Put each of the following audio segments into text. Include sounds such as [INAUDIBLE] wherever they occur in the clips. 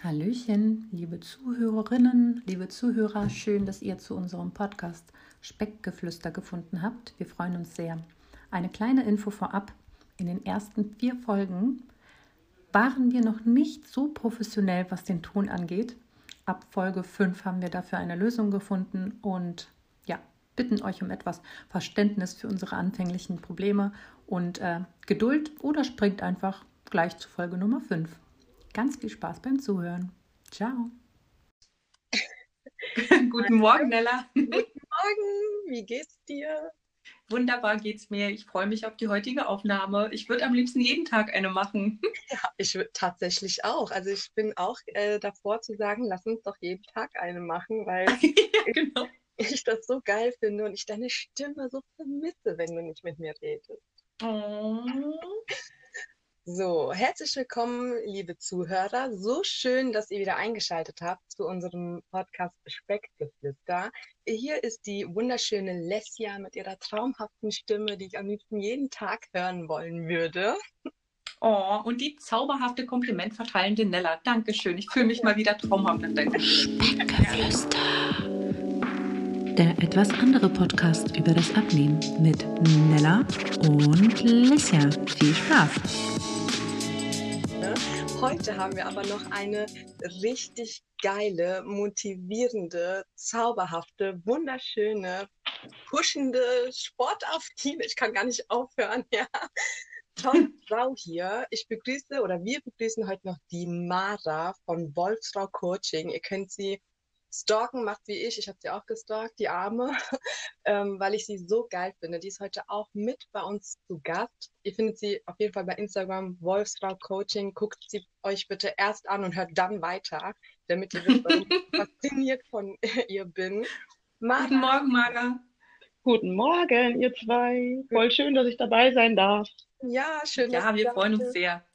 Hallöchen, liebe Zuhörerinnen, liebe Zuhörer, schön, dass ihr zu unserem Podcast Speckgeflüster gefunden habt. Wir freuen uns sehr. Eine kleine Info vorab. In den ersten vier Folgen waren wir noch nicht so professionell, was den Ton angeht. Ab Folge 5 haben wir dafür eine Lösung gefunden und ja, bitten euch um etwas Verständnis für unsere anfänglichen Probleme und äh, Geduld oder springt einfach gleich zu Folge Nummer 5. Ganz viel Spaß beim Zuhören. Ciao. [LAUGHS] Guten Morgen, Nella. Guten Morgen, wie geht's dir? Wunderbar geht's mir. Ich freue mich auf die heutige Aufnahme. Ich würde am liebsten jeden Tag eine machen. [LAUGHS] Ja, ich würde tatsächlich auch. Also ich bin auch äh, davor zu sagen, lass uns doch jeden Tag eine machen, weil [LAUGHS] ja, genau. ich das so geil finde und ich deine Stimme so vermisse, wenn du nicht mit mir redest. Oh. So, herzlich willkommen, liebe Zuhörer. So schön, dass ihr wieder eingeschaltet habt zu unserem Podcast Speckgeflüster. Hier ist die wunderschöne Lesja mit ihrer traumhaften Stimme, die ich am liebsten jeden Tag hören wollen würde. Oh, und die zauberhafte komplimentverteilende Nella. Dankeschön. Ich fühle mich mal wieder traumhaft nach deinem Speckgeflüster. Der etwas andere Podcast über das Abnehmen mit Nella und Lesja. Viel Spaß! Heute haben wir aber noch eine richtig geile, motivierende, zauberhafte, wunderschöne, pushende, sportaffine, ich kann gar nicht aufhören, [LAUGHS] ja, tolle Frau hier. Ich begrüße oder wir begrüßen heute noch die Mara von Wolfsfrau Coaching. Ihr könnt sie stalken macht wie ich. Ich habe sie auch gestalkt, die Arme, [LAUGHS] ähm, weil ich sie so geil finde. Die ist heute auch mit bei uns zu Gast. Ihr findet sie auf jeden Fall bei Instagram, Wolfsfrau Coaching. Guckt sie euch bitte erst an und hört dann weiter, damit ihr wisst, warum ich [LAUGHS] fasziniert von [LAUGHS] ihr bin. Mara. Guten Morgen, Mara. Guten Morgen, ihr zwei. Voll schön, dass ich dabei sein darf. Ja, schön. Ja, wir freuen uns sehr.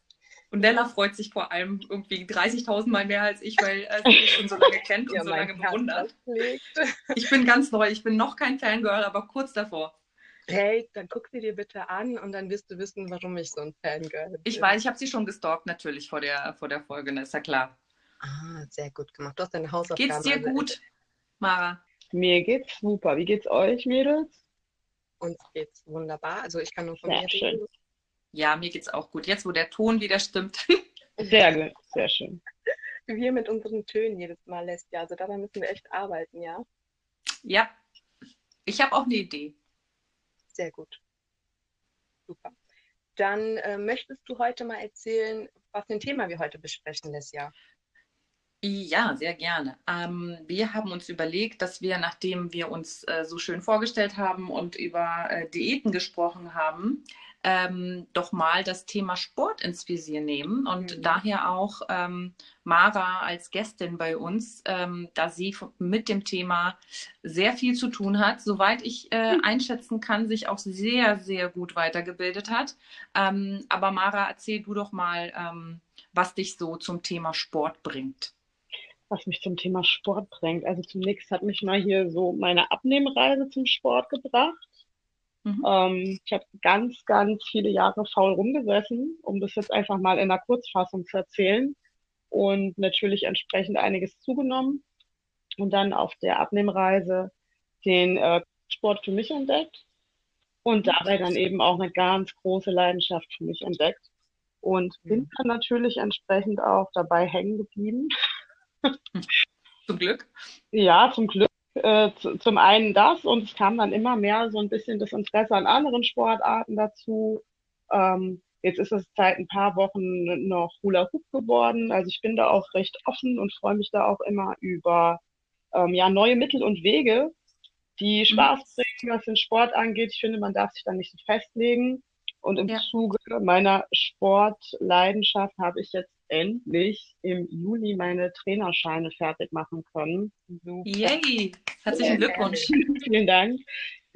Und Nella freut sich vor allem irgendwie 30.000 Mal mehr als ich, weil äh, sie mich schon so lange kennt und ja, so lange bewundert. [LAUGHS] Ich bin ganz neu, ich bin noch kein Fangirl, aber kurz davor. Hey, dann guck sie dir bitte an und dann wirst du wissen, warum ich so ein Fangirl bin. Ich weiß, ich habe sie schon gestalkt natürlich vor der, vor der Folge, das ist ja klar. Ah, sehr gut gemacht. Du hast deine Hausaufgaben. Geht's dir gut, Mara? Mir geht's super. Wie geht's euch, Mädels? Uns geht's wunderbar. Also ich kann nur von sehr mir schön. Ja, mir geht's auch gut. Jetzt, wo der Ton wieder stimmt. [LAUGHS] Sehr gut, sehr schön. Wir mit unseren Tönen jedes Mal lässt ja. Also daran müssen wir echt arbeiten, ja? Ja. Ich habe auch eine Idee. Sehr gut. Super. Dann äh, möchtest du heute mal erzählen, was für ein Thema wir heute besprechen, Lesja? Ja, sehr gerne. Ähm, wir haben uns überlegt, dass wir, nachdem wir uns äh, so schön vorgestellt haben und über äh, Diäten gesprochen haben, ähm, doch mal das Thema Sport ins Visier nehmen und mhm. daher auch ähm, Mara als Gästin bei uns, ähm, da sie mit dem Thema sehr viel zu tun hat, soweit ich äh, mhm. einschätzen kann, sich auch sehr, sehr gut weitergebildet hat. Ähm, aber Mara, erzähl du doch mal, ähm, was dich so zum Thema Sport bringt was mich zum Thema Sport bringt. Also zunächst hat mich mal hier so meine Abnehmreise zum Sport gebracht. Mhm. Ähm, ich habe ganz, ganz viele Jahre faul rumgesessen, um das jetzt einfach mal in der Kurzfassung zu erzählen. Und natürlich entsprechend einiges zugenommen. Und dann auf der Abnehmreise den äh, Sport für mich entdeckt. Und dabei dann eben auch eine ganz große Leidenschaft für mich entdeckt. Und bin mhm. dann natürlich entsprechend auch dabei hängen geblieben. Zum Glück. Ja, zum Glück. Äh, zum einen das und es kam dann immer mehr so ein bisschen das Interesse an anderen Sportarten dazu. Ähm, jetzt ist es seit ein paar Wochen noch Hula Hoop geworden. Also ich bin da auch recht offen und freue mich da auch immer über ähm, ja, neue Mittel und Wege, die mhm. Spaß bringen, was den Sport angeht. Ich finde, man darf sich da nicht so festlegen. Und im ja. Zuge meiner Sportleidenschaft habe ich jetzt endlich im Juli meine Trainerscheine fertig machen können. Super. Yay! Herzlichen Glückwunsch. [LAUGHS] Vielen Dank.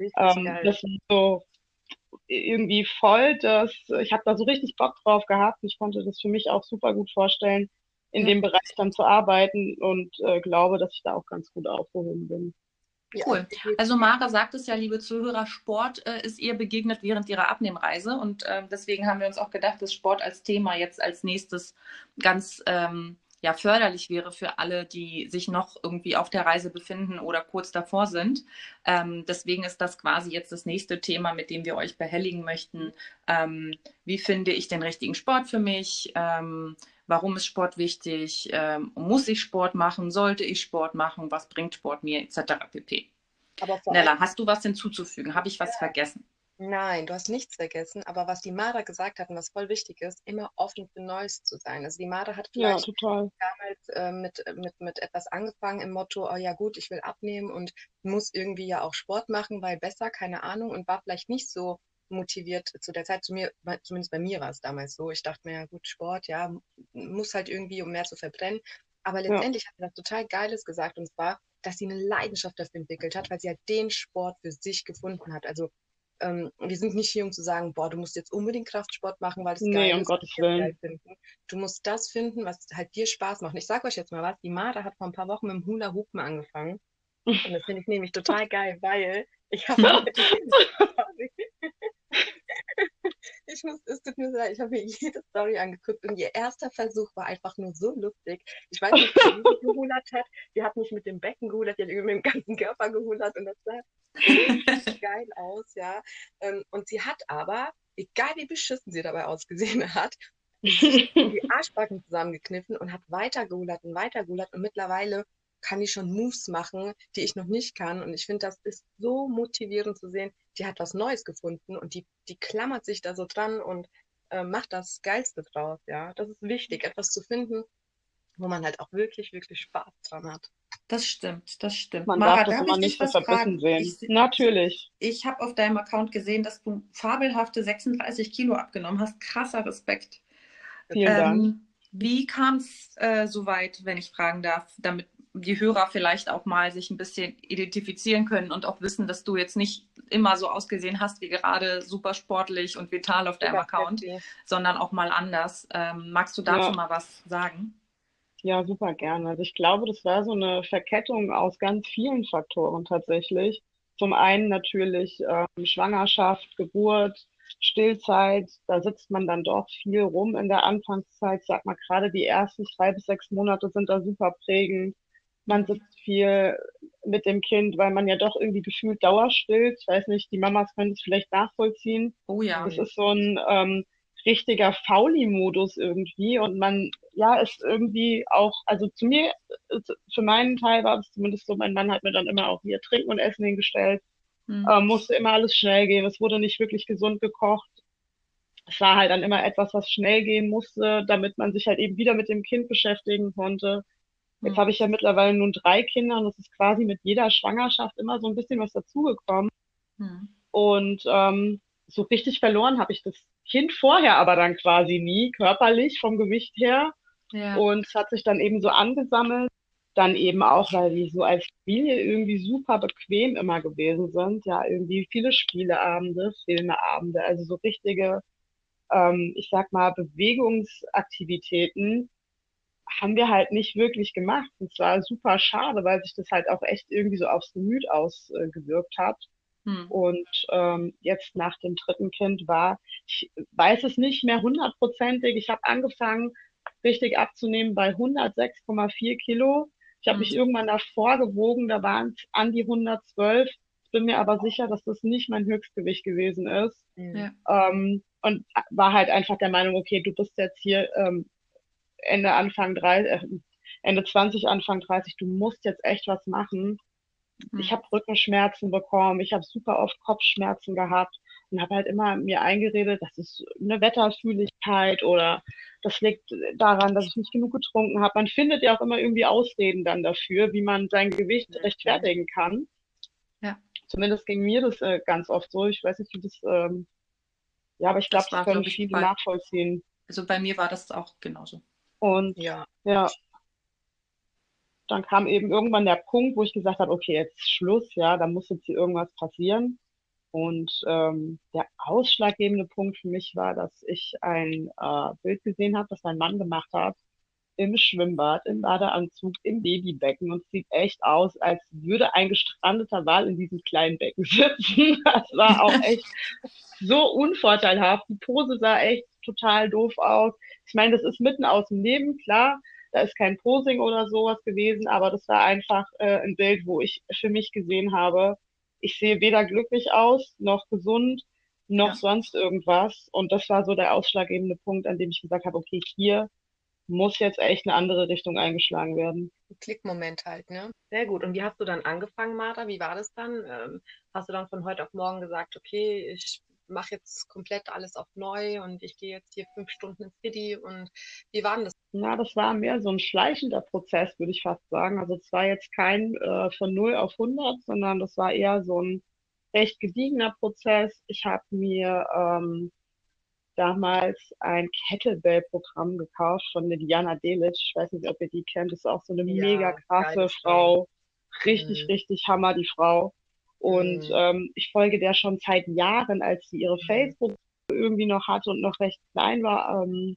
Ähm, das ist so irgendwie voll, dass ich habe da so richtig Bock drauf gehabt. Ich konnte das für mich auch super gut vorstellen, in ja. dem Bereich dann zu arbeiten und äh, glaube, dass ich da auch ganz gut aufgehoben bin. Cool. Also Mara sagt es ja, liebe Zuhörer, Sport äh, ist ihr begegnet während ihrer Abnehmreise und äh, deswegen haben wir uns auch gedacht, dass Sport als Thema jetzt als nächstes ganz ähm, ja, förderlich wäre für alle, die sich noch irgendwie auf der Reise befinden oder kurz davor sind. Ähm, deswegen ist das quasi jetzt das nächste Thema, mit dem wir euch behelligen möchten. Ähm, wie finde ich den richtigen Sport für mich? Ähm, warum ist Sport wichtig? Ähm, muss ich Sport machen? Sollte ich Sport machen? Was bringt Sport mir? Etc. pp. Nella, hast du was hinzuzufügen? Habe ich was ja. vergessen? Nein, du hast nichts vergessen, aber was die Mara gesagt hat und was voll wichtig ist, immer offen für Neues zu sein. Also die Mara hat ja, vielleicht damals äh, mit, mit, mit etwas angefangen im Motto, oh ja gut, ich will abnehmen und muss irgendwie ja auch Sport machen, weil besser, keine Ahnung, und war vielleicht nicht so motiviert zu der Zeit. Zu mir, zumindest bei mir war es damals so. Ich dachte mir, ja gut, Sport, ja, muss halt irgendwie, um mehr zu verbrennen. Aber letztendlich ja. hat sie was total Geiles gesagt und zwar, dass sie eine Leidenschaft dafür entwickelt hat, weil sie halt den Sport für sich gefunden hat. Also ähm, wir sind nicht hier, um zu sagen, boah, du musst jetzt unbedingt Kraftsport machen, weil es nee, geil um ist. Gottes Willen. Du musst das finden, was halt dir Spaß macht. Und ich sag euch jetzt mal was, die Mara hat vor ein paar Wochen mit dem Hula Hoop angefangen. Und das finde ich nämlich total [LAUGHS] geil, weil ich [LAUGHS] habe [LAUGHS] ich muss, es tut mir leid, ich habe mir jede Story angeguckt und ihr erster Versuch war einfach nur so lustig. Ich weiß nicht, wie sie gehulert hat. Die hat nicht mit dem Becken gehulert, die hat irgendwie mit dem ganzen Körper gehulert und das sah geil aus, ja. Ähm, und sie hat aber, egal wie beschissen sie dabei ausgesehen hat, die [LAUGHS] Arschbacken zusammengekniffen und hat weiter gehulert und weiter gehulert und mittlerweile kann die schon Moves machen, die ich noch nicht kann. Und ich finde, das ist so motivierend zu sehen, die hat was Neues gefunden und die, die klammert sich da so dran und äh, macht das Geilste draus. Ja, das ist wichtig, etwas zu finden, wo man halt auch wirklich, wirklich Spaß dran hat. Das stimmt, das stimmt. Man Mara, darf das immer nicht so verbissen sehen. Ich, Natürlich. Ich habe auf deinem Account gesehen, dass du fabelhafte 36 Kilo abgenommen hast. Krasser Respekt. Vielen ähm, Dank. Wie kam es äh, so weit, wenn ich fragen darf, damit die Hörer vielleicht auch mal sich ein bisschen identifizieren können und auch wissen, dass du jetzt nicht immer so ausgesehen hast wie gerade super sportlich und vital auf deinem Account, sondern auch mal anders. Ähm, magst du dazu ja. mal was sagen? Ja, super gerne. Also ich glaube, das war so eine Verkettung aus ganz vielen Faktoren tatsächlich. Zum einen natürlich ähm, Schwangerschaft, Geburt, Stillzeit, da sitzt man dann doch viel rum in der Anfangszeit. sag mal, gerade die ersten drei bis sechs Monate sind da super prägend man sitzt viel mit dem Kind, weil man ja doch irgendwie gefühlt dauerstillt. Ich weiß nicht, die Mamas können es vielleicht nachvollziehen. Oh ja. Das ist so ein ähm, richtiger Fauli-Modus irgendwie und man, ja, ist irgendwie auch, also zu mir, für meinen Teil war es zumindest so, mein Mann hat mir dann immer auch hier Trinken und Essen hingestellt, hm. ähm, musste immer alles schnell gehen, es wurde nicht wirklich gesund gekocht. Es war halt dann immer etwas, was schnell gehen musste, damit man sich halt eben wieder mit dem Kind beschäftigen konnte. Jetzt mhm. habe ich ja mittlerweile nun drei Kinder und es ist quasi mit jeder Schwangerschaft immer so ein bisschen was dazugekommen. Mhm. Und ähm, so richtig verloren habe ich das Kind vorher aber dann quasi nie, körperlich vom Gewicht her. Ja. Und es hat sich dann eben so angesammelt. Dann eben auch, weil die so als Familie irgendwie super bequem immer gewesen sind. Ja, irgendwie viele Spieleabende, Filmeabende, also so richtige, ähm, ich sag mal, Bewegungsaktivitäten, haben wir halt nicht wirklich gemacht. Und zwar super schade, weil sich das halt auch echt irgendwie so aufs Gemüt ausgewirkt hat. Hm. Und ähm, jetzt nach dem dritten Kind war, ich weiß es nicht mehr hundertprozentig. Ich habe angefangen, richtig abzunehmen bei 106,4 Kilo. Ich habe mich irgendwann davor gewogen, da waren es an die 112. Ich bin mir aber sicher, dass das nicht mein Höchstgewicht gewesen ist. Ja. Ähm, und war halt einfach der Meinung, okay, du bist jetzt hier ähm, Ende, Anfang 30, äh, Ende 20, Anfang 30, du musst jetzt echt was machen. Mhm. Ich habe Rückenschmerzen bekommen, ich habe super oft Kopfschmerzen gehabt und habe halt immer mir eingeredet, das ist eine Wetterfühligkeit oder das liegt daran, dass ich nicht genug getrunken habe. Man findet ja auch immer irgendwie Ausreden dann dafür, wie man sein Gewicht rechtfertigen kann. Ja. Zumindest ging mir das äh, ganz oft so. Ich weiß nicht, wie das, ähm, ja, aber ich glaube, das, das können viele bei, nachvollziehen. Also bei mir war das auch genauso. Und ja. ja, dann kam eben irgendwann der Punkt, wo ich gesagt habe, okay, jetzt Schluss, ja, da muss jetzt hier irgendwas passieren. Und ähm, der ausschlaggebende Punkt für mich war, dass ich ein äh, Bild gesehen habe, das mein Mann gemacht hat, im Schwimmbad, im Badeanzug, im Babybecken und es sieht echt aus, als würde ein gestrandeter Wal in diesem kleinen Becken [LAUGHS] sitzen. Das war auch [LAUGHS] echt so unvorteilhaft. Die Pose sah echt total doof aus. Ich meine, das ist mitten aus dem Leben, klar, Da ist kein Posing oder sowas gewesen, aber das war einfach äh, ein Bild, wo ich für mich gesehen habe, ich sehe weder glücklich aus, noch gesund, noch ja. sonst irgendwas. Und das war so der ausschlaggebende Punkt, an dem ich gesagt habe, okay, hier muss jetzt echt eine andere Richtung eingeschlagen werden. Klickmoment halt, ne? Sehr gut. Und wie hast du dann angefangen, Martha? Wie war das dann? Ähm, hast du dann von heute auf morgen gesagt, okay, ich mache jetzt komplett alles auf neu und ich gehe jetzt hier fünf Stunden ins City und wie war denn das? Na, das war mehr so ein schleichender Prozess, würde ich fast sagen. Also es war jetzt kein äh, von 0 auf 100, sondern das war eher so ein recht gediegener Prozess. Ich habe mir ähm, damals ein Kettlebell-Programm gekauft von der Diana Delic. Ich weiß nicht, ob ihr die kennt. Das ist auch so eine ja, mega krasse Frau. Richtig, mhm. richtig Hammer, die Frau. Und mhm. ähm, ich folge der schon seit Jahren, als sie ihre mhm. Facebook irgendwie noch hatte und noch recht klein war, ähm,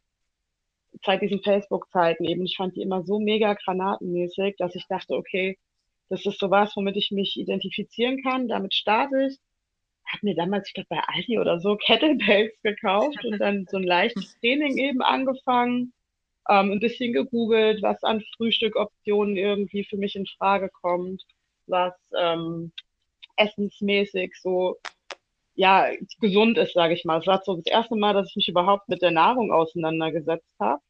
seit diesen Facebook-Zeiten eben. Ich fand die immer so mega granatenmäßig, dass ich dachte, okay, das ist sowas, womit ich mich identifizieren kann. Damit starte ich. Hab mir damals, ich glaube, bei Aldi oder so [LAUGHS] Kettlebells gekauft und dann so ein leichtes [LAUGHS] Training eben angefangen. Ähm, ein bisschen gegoogelt, was an Frühstückoptionen irgendwie für mich in Frage kommt, was ähm, essensmäßig so ja gesund ist, sage ich mal. Es war so das erste Mal, dass ich mich überhaupt mit der Nahrung auseinandergesetzt habe.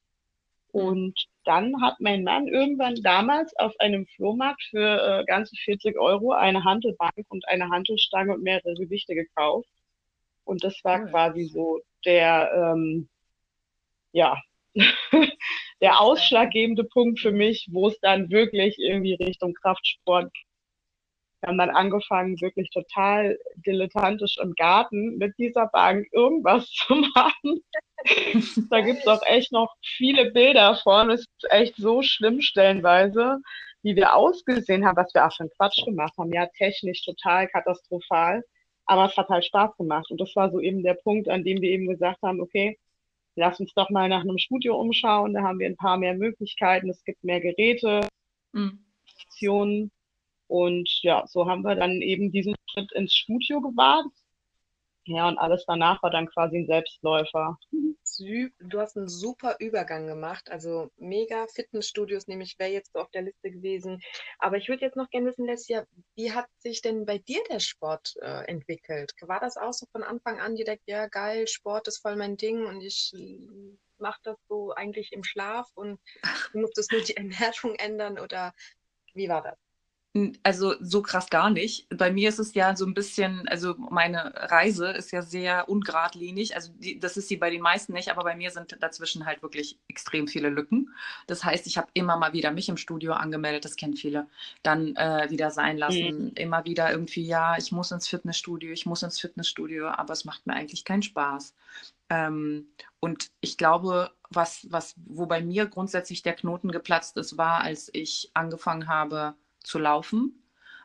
Und dann hat mein Mann irgendwann damals auf einem Flohmarkt für äh, ganze 40 Euro eine Handelbank und eine Handelstange und mehrere Gewichte gekauft. Und das war quasi so der, ähm, ja, [LAUGHS] der ausschlaggebende Punkt für mich, wo es dann wirklich irgendwie Richtung Kraftsport wir haben dann angefangen, wirklich total dilettantisch im Garten mit dieser Bank irgendwas [LAUGHS] zu machen. da gibt es auch echt noch viele Bilder von. Es ist echt so schlimm stellenweise, wie wir ausgesehen haben, was wir auch schon Quatsch gemacht haben. Ja, technisch total katastrophal. Aber es hat halt Spaß gemacht. Und das war so eben der Punkt, an dem wir eben gesagt haben, okay, lass uns doch mal nach einem Studio umschauen. Da haben wir ein paar mehr Möglichkeiten. Es gibt mehr Geräte, mhm. Optionen. Und ja, so haben wir dann eben diesen Schritt ins Studio gewagt. Ja, und alles danach war dann quasi ein Selbstläufer. Du hast einen super Übergang gemacht. Also mega Fitnessstudios, nämlich wäre jetzt auf der Liste gewesen. Aber ich würde jetzt noch gerne wissen, Lesja, wie hat sich denn bei dir der Sport äh, entwickelt? War das auch so von Anfang an direkt, ja geil, Sport ist voll mein Ding und ich mache das so eigentlich im Schlaf und muss das nur die [LAUGHS] Ernährung ändern oder wie war das? Also so krass gar nicht. Bei mir ist es ja so ein bisschen, also meine Reise ist ja sehr ungeradlinig. Also die, das ist sie bei den meisten nicht, aber bei mir sind dazwischen halt wirklich extrem viele Lücken. Das heißt, ich habe immer mal wieder mich im Studio angemeldet, das kennen viele, dann äh, wieder sein lassen. Mhm. Immer wieder irgendwie, ja, ich muss ins Fitnessstudio, ich muss ins Fitnessstudio, aber es macht mir eigentlich keinen Spaß. Ähm, und ich glaube, was, was, wo bei mir grundsätzlich der Knoten geplatzt ist, war, als ich angefangen habe, zu laufen,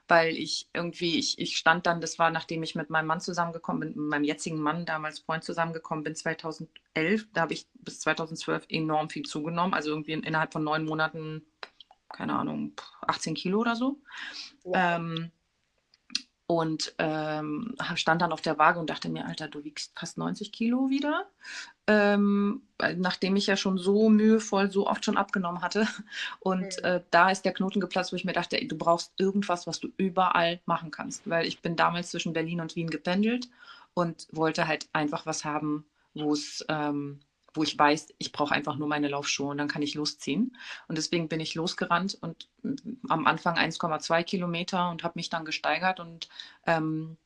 weil ich irgendwie, ich, ich stand dann, das war nachdem ich mit meinem Mann zusammengekommen bin, mit meinem jetzigen Mann, damals Freund zusammengekommen bin, 2011, da habe ich bis 2012 enorm viel zugenommen, also irgendwie in, innerhalb von neun Monaten, keine Ahnung, 18 Kilo oder so. Ja. Ähm, und ähm, stand dann auf der Waage und dachte mir, Alter, du wiegst fast 90 Kilo wieder. Ähm, nachdem ich ja schon so mühevoll, so oft schon abgenommen hatte. Und mhm. äh, da ist der Knoten geplatzt, wo ich mir dachte, ey, du brauchst irgendwas, was du überall machen kannst. Weil ich bin damals zwischen Berlin und Wien gependelt und wollte halt einfach was haben, wo es ähm, wo ich weiß, ich brauche einfach nur meine Laufschuhe und dann kann ich losziehen. Und deswegen bin ich losgerannt und am Anfang 1,2 Kilometer und habe mich dann gesteigert und ähm,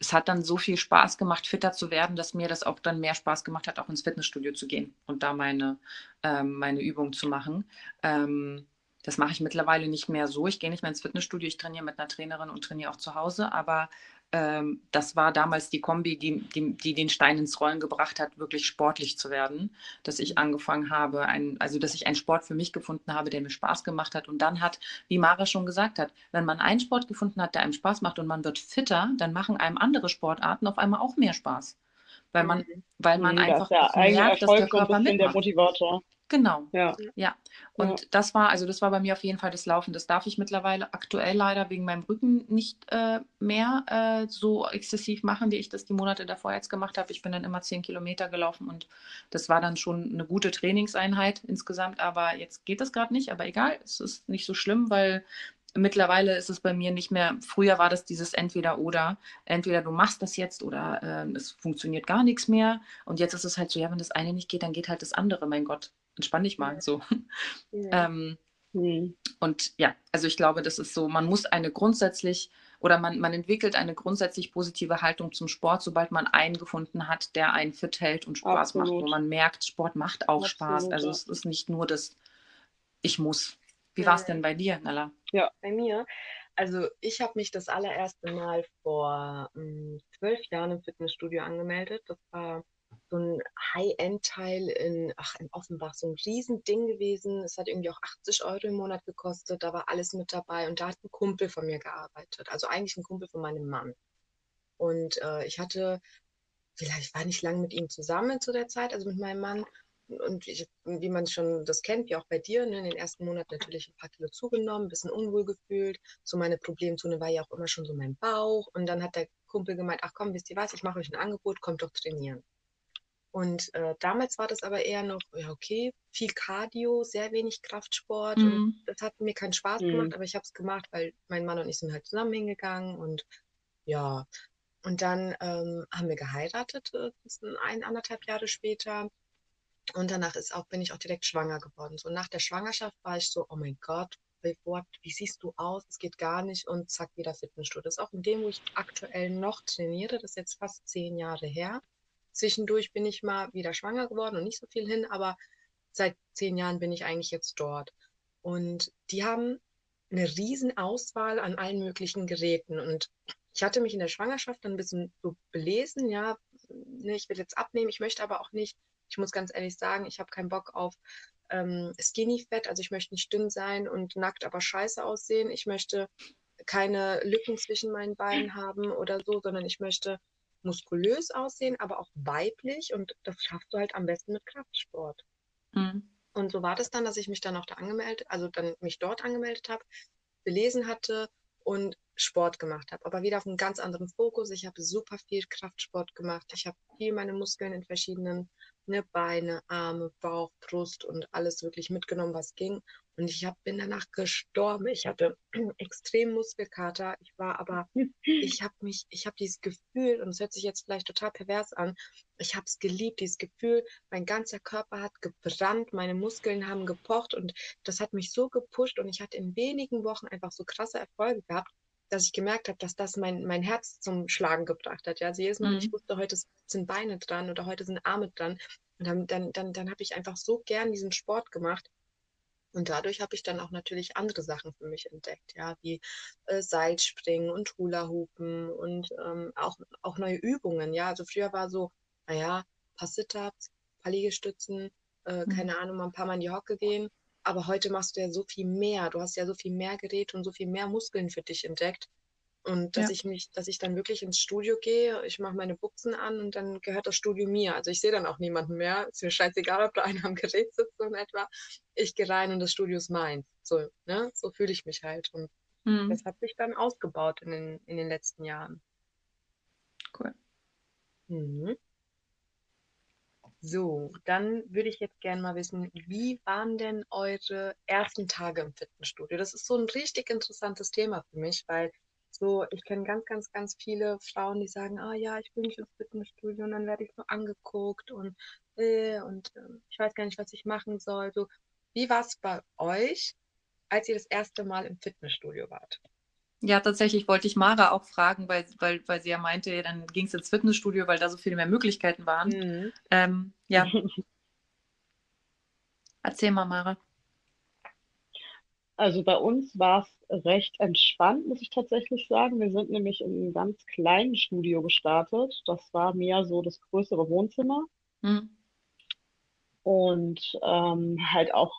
es hat dann so viel Spaß gemacht, fitter zu werden, dass mir das auch dann mehr Spaß gemacht hat, auch ins Fitnessstudio zu gehen und da meine, ähm, meine Übung zu machen. Ähm, das mache ich mittlerweile nicht mehr so. Ich gehe nicht mehr ins Fitnessstudio, ich trainiere mit einer Trainerin und trainiere auch zu Hause, aber ähm, das war damals die Kombi, die, die, die, den Stein ins Rollen gebracht hat, wirklich sportlich zu werden. Dass ich mhm. angefangen habe, ein, also dass ich einen Sport für mich gefunden habe, der mir Spaß gemacht hat. Und dann hat, wie Mara schon gesagt hat, wenn man einen Sport gefunden hat, der einem Spaß macht und man wird fitter, dann machen einem andere Sportarten auf einmal auch mehr Spaß. Weil man, mhm. weil man mhm, einfach das ja merkt, dass der Körper mitmacht. Der Motivator. Genau. Ja. ja. Und ja. das war, also das war bei mir auf jeden Fall das Laufen. Das darf ich mittlerweile aktuell leider wegen meinem Rücken nicht äh, mehr äh, so exzessiv machen, wie ich das die Monate davor jetzt gemacht habe. Ich bin dann immer zehn Kilometer gelaufen und das war dann schon eine gute Trainingseinheit insgesamt. Aber jetzt geht das gerade nicht. Aber egal, es ist nicht so schlimm, weil mittlerweile ist es bei mir nicht mehr, früher war das dieses entweder oder, entweder du machst das jetzt oder äh, es funktioniert gar nichts mehr. Und jetzt ist es halt so, ja, wenn das eine nicht geht, dann geht halt das andere, mein Gott entspann dich mal so. [LAUGHS] Ja. ähm, mhm. Und ja, also ich glaube, das ist so, man muss eine grundsätzlich oder man, man entwickelt eine grundsätzlich positive Haltung zum Sport, sobald man einen gefunden hat, der einen fit hält und Spaß Absolut. macht, wo man merkt, Sport macht auch Absolut, Spaß. Also es ist nicht nur das, ich muss. Wie war es denn bei dir, Nella? Ja, bei mir. Also ich habe mich das allererste Mal vor hm, zwölf Jahren im Fitnessstudio angemeldet. Das war so ein High-End-Teil in, in Offenbach, so ein Riesending gewesen. Es hat irgendwie auch 80 Euro im Monat gekostet. Da war alles mit dabei. Und da hat ein Kumpel von mir gearbeitet. Also eigentlich ein Kumpel von meinem Mann. Und äh, ich hatte, vielleicht war nicht lange mit ihm zusammen zu der Zeit, also mit meinem Mann. Und ich, wie man schon das kennt, wie auch bei dir, ne, in den ersten Monaten natürlich ein paar Kilo zugenommen, ein bisschen unwohl gefühlt. So meine Problemzone war ja auch immer schon so mein Bauch. Und dann hat der Kumpel gemeint, ach komm, wisst ihr was, ich mache euch ein Angebot, kommt doch trainieren. Und äh, damals war das aber eher noch, ja, okay, viel Cardio, sehr wenig Kraftsport. Mhm. Und das hat mir keinen Spaß mhm. gemacht, aber ich habe es gemacht, weil mein Mann und ich sind halt zusammen hingegangen und ja. Und dann ähm, haben wir geheiratet, äh, ein, anderthalb Jahre später. Und danach ist auch, bin ich auch direkt schwanger geworden. So nach der Schwangerschaft war ich so, oh mein Gott, wie siehst du aus? Es geht gar nicht. Und zack, wieder Fitnessstudio. Das ist auch in dem, wo ich aktuell noch trainiere. Das ist jetzt fast zehn Jahre her. Zwischendurch bin ich mal wieder schwanger geworden und nicht so viel hin, aber seit zehn Jahren bin ich eigentlich jetzt dort. Und die haben eine riesen Auswahl an allen möglichen Geräten. Und ich hatte mich in der Schwangerschaft dann ein bisschen so belesen, ja, ne, ich will jetzt abnehmen, ich möchte aber auch nicht, ich muss ganz ehrlich sagen, ich habe keinen Bock auf ähm, Skinny Fett, also ich möchte nicht dünn sein und nackt aber scheiße aussehen. Ich möchte keine Lücken zwischen meinen Beinen haben oder so, sondern ich möchte muskulös aussehen, aber auch weiblich und das schaffst du halt am besten mit Kraftsport. Mhm. Und so war das dann, dass ich mich dann auch da angemeldet, also dann mich dort angemeldet habe, gelesen hatte und Sport gemacht habe. Aber wieder auf einen ganz anderen Fokus. Ich habe super viel Kraftsport gemacht. Ich habe viel meine Muskeln in verschiedenen ne, Beine, Arme, Bauch, Brust und alles wirklich mitgenommen, was ging. Und ich hab, bin danach gestorben. Ich hatte [CLEARS THROAT] extrem Muskelkater. Ich war aber, [LAUGHS] ich habe mich, ich habe dieses Gefühl, und es hört sich jetzt vielleicht total pervers an, ich habe es geliebt, dieses Gefühl, mein ganzer Körper hat gebrannt, meine Muskeln haben gepocht und das hat mich so gepusht und ich hatte in wenigen Wochen einfach so krasse Erfolge gehabt, dass ich gemerkt habe, dass das mein, mein Herz zum Schlagen gebracht hat. Ja, also jedes Mal, mhm. ich wusste, heute sind Beine dran oder heute sind Arme dran. Und dann, dann, dann, dann habe ich einfach so gern diesen Sport gemacht. Und dadurch habe ich dann auch natürlich andere Sachen für mich entdeckt, ja, wie äh, Seilspringen und Hula-Hoopen und ähm, auch, auch neue Übungen, ja. Also früher war so, naja, paar Sit-Ups, paar Liegestützen, äh, mhm. keine Ahnung, mal ein paar Mal in die Hocke gehen aber heute machst du ja so viel mehr. Du hast ja so viel mehr Geräte und so viel mehr Muskeln für dich entdeckt. Und dass ja. ich mich, dass ich dann wirklich ins Studio gehe, ich mache meine Buchsen an und dann gehört das Studio mir. Also ich sehe dann auch niemanden mehr. Ist mir scheißegal, ob da [LAUGHS] einer am Gerät sitzt so in etwa. Ich gehe rein und das Studio ist mein. So, ne? So fühle ich mich halt. Und mhm. das hat sich dann ausgebaut in den, in den letzten Jahren. Cool. Mhm. So, dann würde ich jetzt gerne mal wissen, wie waren denn eure ersten Tage im Fitnessstudio? Das ist so ein richtig interessantes Thema für mich, weil so, ich kenne ganz, ganz, ganz viele Frauen, die sagen, ah ja, ich will nicht ins Fitnessstudio und dann werde ich so angeguckt und, äh, und äh, ich weiß gar nicht, was ich machen soll. So, wie war es bei euch, als ihr das erste Mal im Fitnessstudio wart? Ja, tatsächlich wollte ich Mara auch fragen, weil, weil, weil sie ja meinte, dann ging es ins Fitnessstudio, weil da so viele mehr Möglichkeiten waren. Mhm. Ähm, ja. [LAUGHS] Erzähl mal, Mara. Also bei uns war es recht entspannt, muss ich tatsächlich sagen. Wir sind nämlich in einem ganz kleinen Studio gestartet. Das war mehr so das größere Wohnzimmer. Mhm. Und ähm, halt auch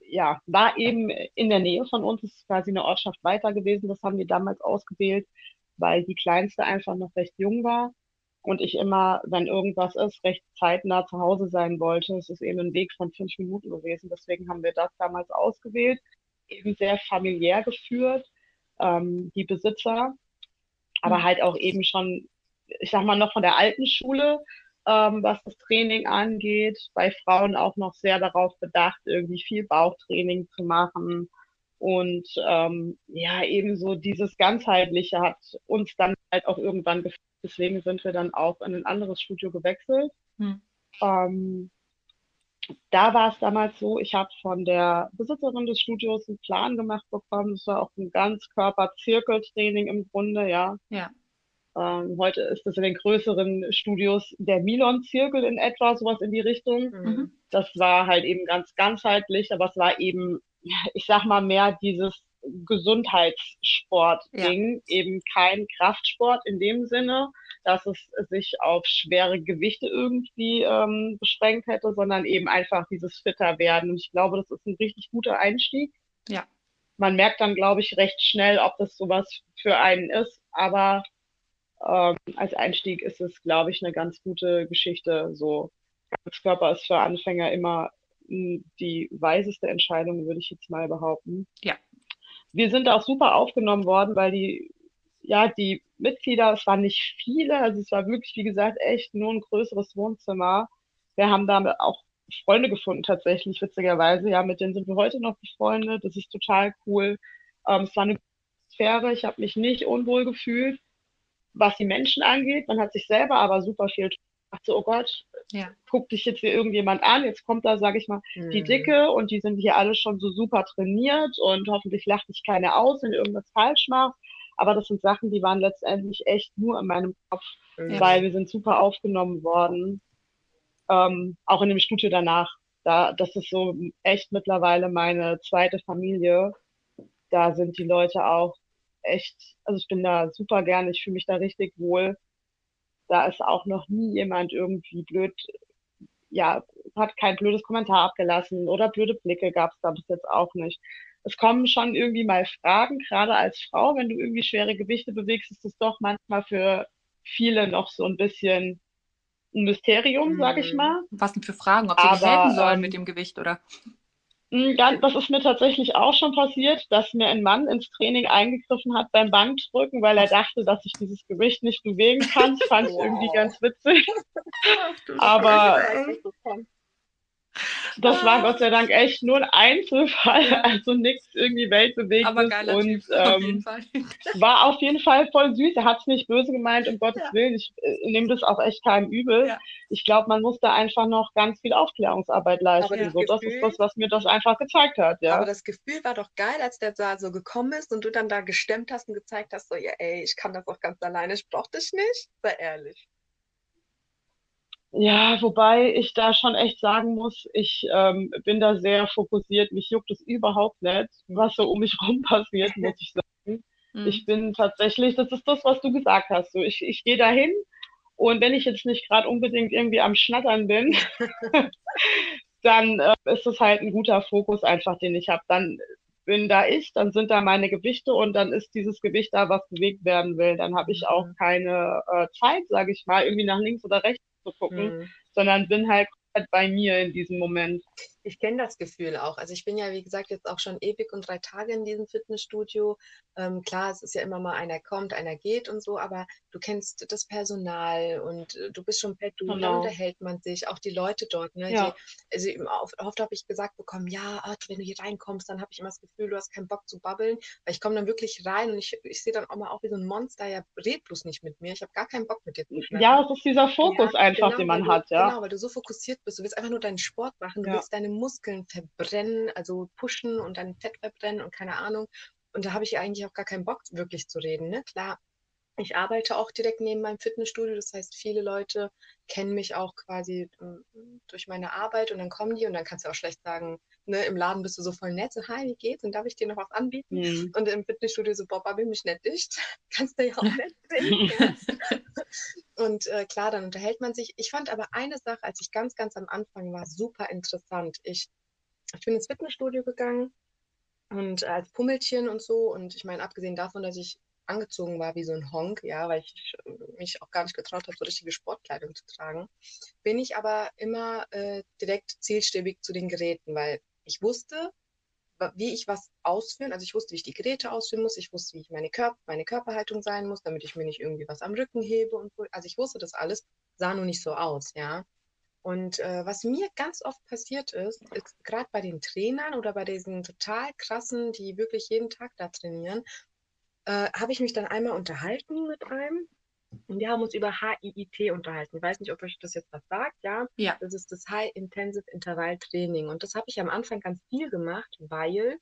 ja, war eben in der Nähe von uns, ist quasi eine Ortschaft weiter gewesen. Das haben wir damals ausgewählt, weil die Kleinste einfach noch recht jung war. Und ich immer, wenn irgendwas ist, recht zeitnah zu Hause sein wollte. Es ist eben ein Weg von fünf Minuten gewesen. Deswegen haben wir das damals ausgewählt, eben sehr familiär geführt, ähm, die Besitzer, aber mhm. halt auch eben schon, ich sag mal, noch von der alten Schule, ähm, was das Training angeht, bei Frauen auch noch sehr darauf bedacht, irgendwie viel Bauchtraining zu machen. Und ähm, ja, ebenso dieses Ganzheitliche hat uns dann halt auch irgendwann geführt. Deswegen sind wir dann auch in ein anderes Studio gewechselt. Hm. Ähm, da war es damals so, ich habe von der Besitzerin des Studios einen Plan gemacht bekommen. Das war auch ein Ganzkörper-Zirkeltraining im Grunde, ja. Ja. Ähm, heute ist das in den größeren Studios der Milon-Zirkel in etwa, sowas in die Richtung. Mhm. Das war halt eben ganz ganzheitlich, aber es war eben, ich sag mal, mehr dieses Gesundheitssport-Ding, ja. eben kein Kraftsport in dem Sinne, dass es sich auf schwere Gewichte irgendwie ähm, beschränkt hätte, sondern eben einfach dieses fitter werden. Und ich glaube, das ist ein richtig guter Einstieg. Ja. Man merkt dann, glaube ich, recht schnell, ob das sowas für einen ist, aber ähm, als Einstieg ist es, glaube ich, eine ganz gute Geschichte. So, Körper ist für Anfänger immer die weiseste Entscheidung, würde ich jetzt mal behaupten. Ja. Wir sind auch super aufgenommen worden, weil die, ja, die Mitglieder, es waren nicht viele, also es war wirklich, wie gesagt, echt nur ein größeres Wohnzimmer. Wir haben da auch Freunde gefunden, tatsächlich, witzigerweise. Ja, mit denen sind wir heute noch befreundet. Das ist total cool. Ähm, es war eine Sphäre, ich habe mich nicht unwohl gefühlt was die Menschen angeht. Man hat sich selber aber super viel gedacht, so, oh Gott, ja. guckt dich jetzt hier irgendjemand an, jetzt kommt da, sage ich mal, mhm. die Dicke und die sind hier alle schon so super trainiert und hoffentlich lacht dich keiner aus, wenn du irgendwas falsch machst. Aber das sind Sachen, die waren letztendlich echt nur in meinem Kopf, ja. weil wir sind super aufgenommen worden. Ähm, auch in dem Studio danach. Da, das ist so echt mittlerweile meine zweite Familie. Da sind die Leute auch echt, also ich bin da super gern, ich fühle mich da richtig wohl. Da ist auch noch nie jemand irgendwie blöd, ja, hat kein blödes Kommentar abgelassen oder blöde Blicke gab es da bis jetzt auch nicht. Es kommen schon irgendwie mal Fragen, gerade als Frau, wenn du irgendwie schwere Gewichte bewegst, ist es doch manchmal für viele noch so ein bisschen ein Mysterium, sag ich hm. mal. Was denn für Fragen, ob sie Aber, helfen sollen ähm, mit dem Gewicht oder? Hm, das ist mir tatsächlich auch schon passiert, dass mir ein Mann ins Training eingegriffen hat beim Bankdrücken, weil er dachte, dass ich dieses Gewicht nicht bewegen kann. Das fand ich irgendwie ganz witzig. [LAUGHS] Aber das war Gott sei Dank echt nur ein Einzelfall, ja. also nichts irgendwie weltbewegtes. Aber geiler und typ, ähm, auf jeden Fall. [LAUGHS] war auf jeden Fall voll süß. Er hat es nicht böse gemeint, um Gottes ja. Willen. Ich äh, nehme das auch echt keinem übel. Ja. Ich glaube, man muss da einfach noch ganz viel Aufklärungsarbeit leisten. Das, so, das ist das, was mir das einfach gezeigt hat. Ja. Aber das Gefühl war doch geil, als der da so gekommen ist und du dann da gestemmt hast und gezeigt hast, so, ja, ey, ich kann das auch ganz alleine, ich brauch dich nicht. Sei ehrlich. Ja, wobei ich da schon echt sagen muss, ich ähm, bin da sehr fokussiert. Mich juckt es überhaupt nicht, was so um mich [LAUGHS] rum passiert, [LAUGHS] muss ich sagen. Mhm. Ich bin tatsächlich, das ist das, was du gesagt hast. So, ich, ich gehe dahin und wenn ich jetzt nicht gerade unbedingt irgendwie am Schnattern bin, [LAUGHS] dann äh, ist es halt ein guter Fokus einfach, den ich habe. Dann bin da ich, dann sind da meine Gewichte und dann ist dieses Gewicht da, was bewegt werden will. Dann habe ich auch mhm. keine äh, Zeit, sage ich mal, irgendwie nach links oder rechts zu gucken, mhm. sondern bin halt bei mir in diesem Moment. Ich kenne das Gefühl auch. Also ich bin ja, wie gesagt, jetzt auch schon ewig und drei Tage in diesem Fitnessstudio. Ähm, klar, es ist ja immer mal einer kommt, einer geht und so, aber du kennst das Personal und äh, du bist schon fett, du genau. da unterhält man sich, auch die Leute dort. Ne? Ja. Die, also oft, oft habe ich gesagt bekommen, ja, wenn du hier reinkommst, dann habe ich immer das Gefühl, du hast keinen Bock zu babbeln, weil ich komme dann wirklich rein und ich, ich sehe dann auch mal auch wie so ein Monster, ja, red bloß nicht mit mir, ich habe gar keinen Bock mit dir zu sprechen. Ja, es ist dieser Fokus ja, einfach, genau, den man du, hat, ja. Genau, weil du so fokussiert bist, du willst einfach nur deinen Sport machen, du ja. willst deine Muskeln verbrennen, also pushen und dann Fett verbrennen und keine Ahnung. Und da habe ich eigentlich auch gar keinen Bock, wirklich zu reden. Ne? Klar, ich arbeite auch direkt neben meinem Fitnessstudio, das heißt, viele Leute kennen mich auch quasi äh, durch meine Arbeit und dann kommen die und dann kannst du auch schlecht sagen, ne, im Laden bist du so voll nett, so, hi, wie geht's und darf ich dir noch was anbieten? Mhm. Und im Fitnessstudio so, Bob, will mich nicht dicht, [LAUGHS] kannst du ja auch [LAUGHS] nett sehen. [LAUGHS] und äh, klar, dann unterhält man sich. Ich fand aber eine Sache, als ich ganz, ganz am Anfang war, super interessant. Ich, ich bin ins Fitnessstudio gegangen und als Pummelchen und so und ich meine, abgesehen davon, dass ich angezogen war wie so ein Honk, ja, weil ich mich auch gar nicht getraut habe, so richtige Sportkleidung zu tragen, bin ich aber immer äh, direkt zielstrebig zu den Geräten, weil ich wusste, wie ich was ausführen, also ich wusste, wie ich die Geräte ausführen muss, ich wusste, wie ich meine, Körper, meine Körperhaltung sein muss, damit ich mir nicht irgendwie was am Rücken hebe und so. Also ich wusste das alles, sah nur nicht so aus, ja. Und äh, was mir ganz oft passiert ist, ist gerade bei den Trainern oder bei diesen total krassen, die wirklich jeden Tag da trainieren, äh, habe ich mich dann einmal unterhalten mit einem und wir haben uns über HIIT unterhalten. Ich weiß nicht, ob euch das jetzt was sagt, ja? Ja. Das ist das High Intensive Intervall Training. Und das habe ich am Anfang ganz viel gemacht, weil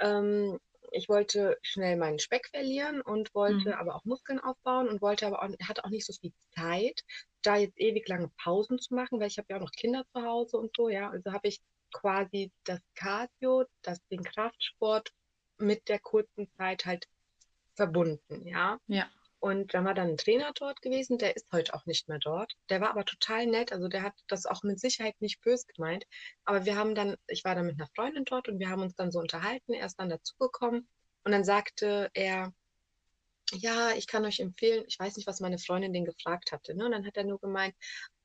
ähm, ich wollte schnell meinen Speck verlieren und wollte Mhm. aber auch Muskeln aufbauen und wollte aber auch, hatte auch nicht so viel Zeit, da jetzt ewig lange Pausen zu machen, weil ich habe ja auch noch Kinder zu Hause und so, ja. Also habe ich quasi das Cardio, das, den Kraftsport mit der kurzen Zeit halt verbunden, ja. Ja. Und dann war dann ein Trainer dort gewesen, der ist heute auch nicht mehr dort. Der war aber total nett, also der hat das auch mit Sicherheit nicht böse gemeint. Aber wir haben dann, ich war dann mit einer Freundin dort und wir haben uns dann so unterhalten. Er ist dann dazugekommen und dann sagte er, ja, ich kann euch empfehlen, ich weiß nicht, was meine Freundin den gefragt hatte. Ne? Und dann hat er nur gemeint,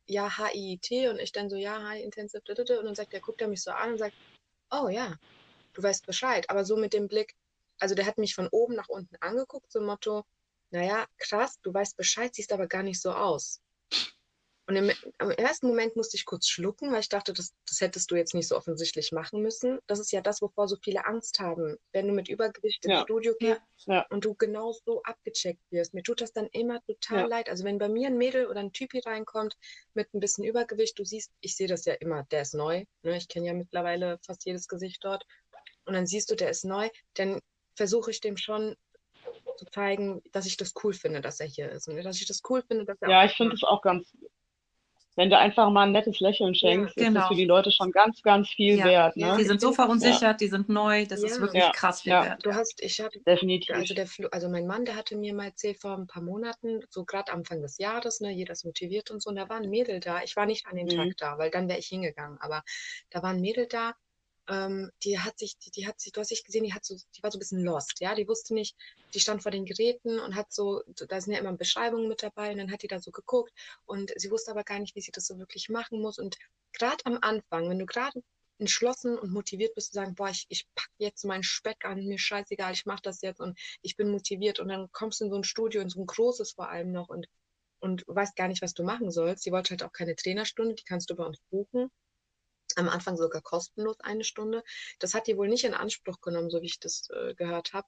ja, HIIT und ich dann so, ja, High Intensive, da, da, da. und dann sagt er, guckt er mich so an und sagt, oh ja, du weißt Bescheid. Aber so mit dem Blick, also der hat mich von oben nach unten angeguckt, so Motto, naja, krass, du weißt Bescheid, siehst aber gar nicht so aus. Und im, im ersten Moment musste ich kurz schlucken, weil ich dachte, das, das hättest du jetzt nicht so offensichtlich machen müssen. Das ist ja das, wovor so viele Angst haben. Wenn du mit Übergewicht ins Ja. Studio gehst Ja. und du genau so abgecheckt wirst. Mir tut das dann immer total Ja. leid. Also wenn bei mir ein Mädel oder ein Typi reinkommt mit ein bisschen Übergewicht, du siehst, ich sehe das ja immer, der ist neu. Ne? Ich kenne ja mittlerweile fast jedes Gesicht dort. Und dann siehst du, der ist neu, dann versuche ich dem schon zu zeigen, dass ich das cool finde, dass er hier ist. Und dass ich das cool finde, dass er Ja, auch ich finde es auch ganz, wenn du einfach mal ein nettes Lächeln schenkst, ist genau. das für die Leute schon ganz, ganz viel Ja. wert, Ja, ne? Die sind so verunsichert, die sind neu, das ist Ja. wirklich Ja. krass viel Ja. wert. Du ja. hast, ich habe Definitiv. Also, der also mein Mann, der hatte mir mal erzählt vor ein paar Monaten, so gerade Anfang des Jahres, ne, jeder ist motiviert und so, und da war ein Mädel da. Ich war nicht an dem Mhm. Tag da, weil dann wäre ich hingegangen, aber da war ein Mädel da, ähm, die hat sich, die, die hat sich, du hast dich gesehen, die hat so, die war so ein bisschen lost, ja, die wusste nicht, die stand vor den Geräten und hat so, da sind ja immer Beschreibungen mit dabei und dann hat die da so geguckt und sie wusste aber gar nicht, wie sie das so wirklich machen muss und gerade am Anfang, wenn du gerade entschlossen und motiviert bist zu sagen, boah, ich, ich packe jetzt meinen Speck an, mir scheißegal, ich mache das jetzt und ich bin motiviert und dann kommst du in so ein Studio, in so ein großes vor allem noch und, und weißt gar nicht, was du machen sollst. Die wollte halt auch keine Trainerstunde, die kannst du bei uns buchen. Am Anfang sogar kostenlos eine Stunde. Das hat die wohl nicht in Anspruch genommen, so wie ich das äh, gehört habe.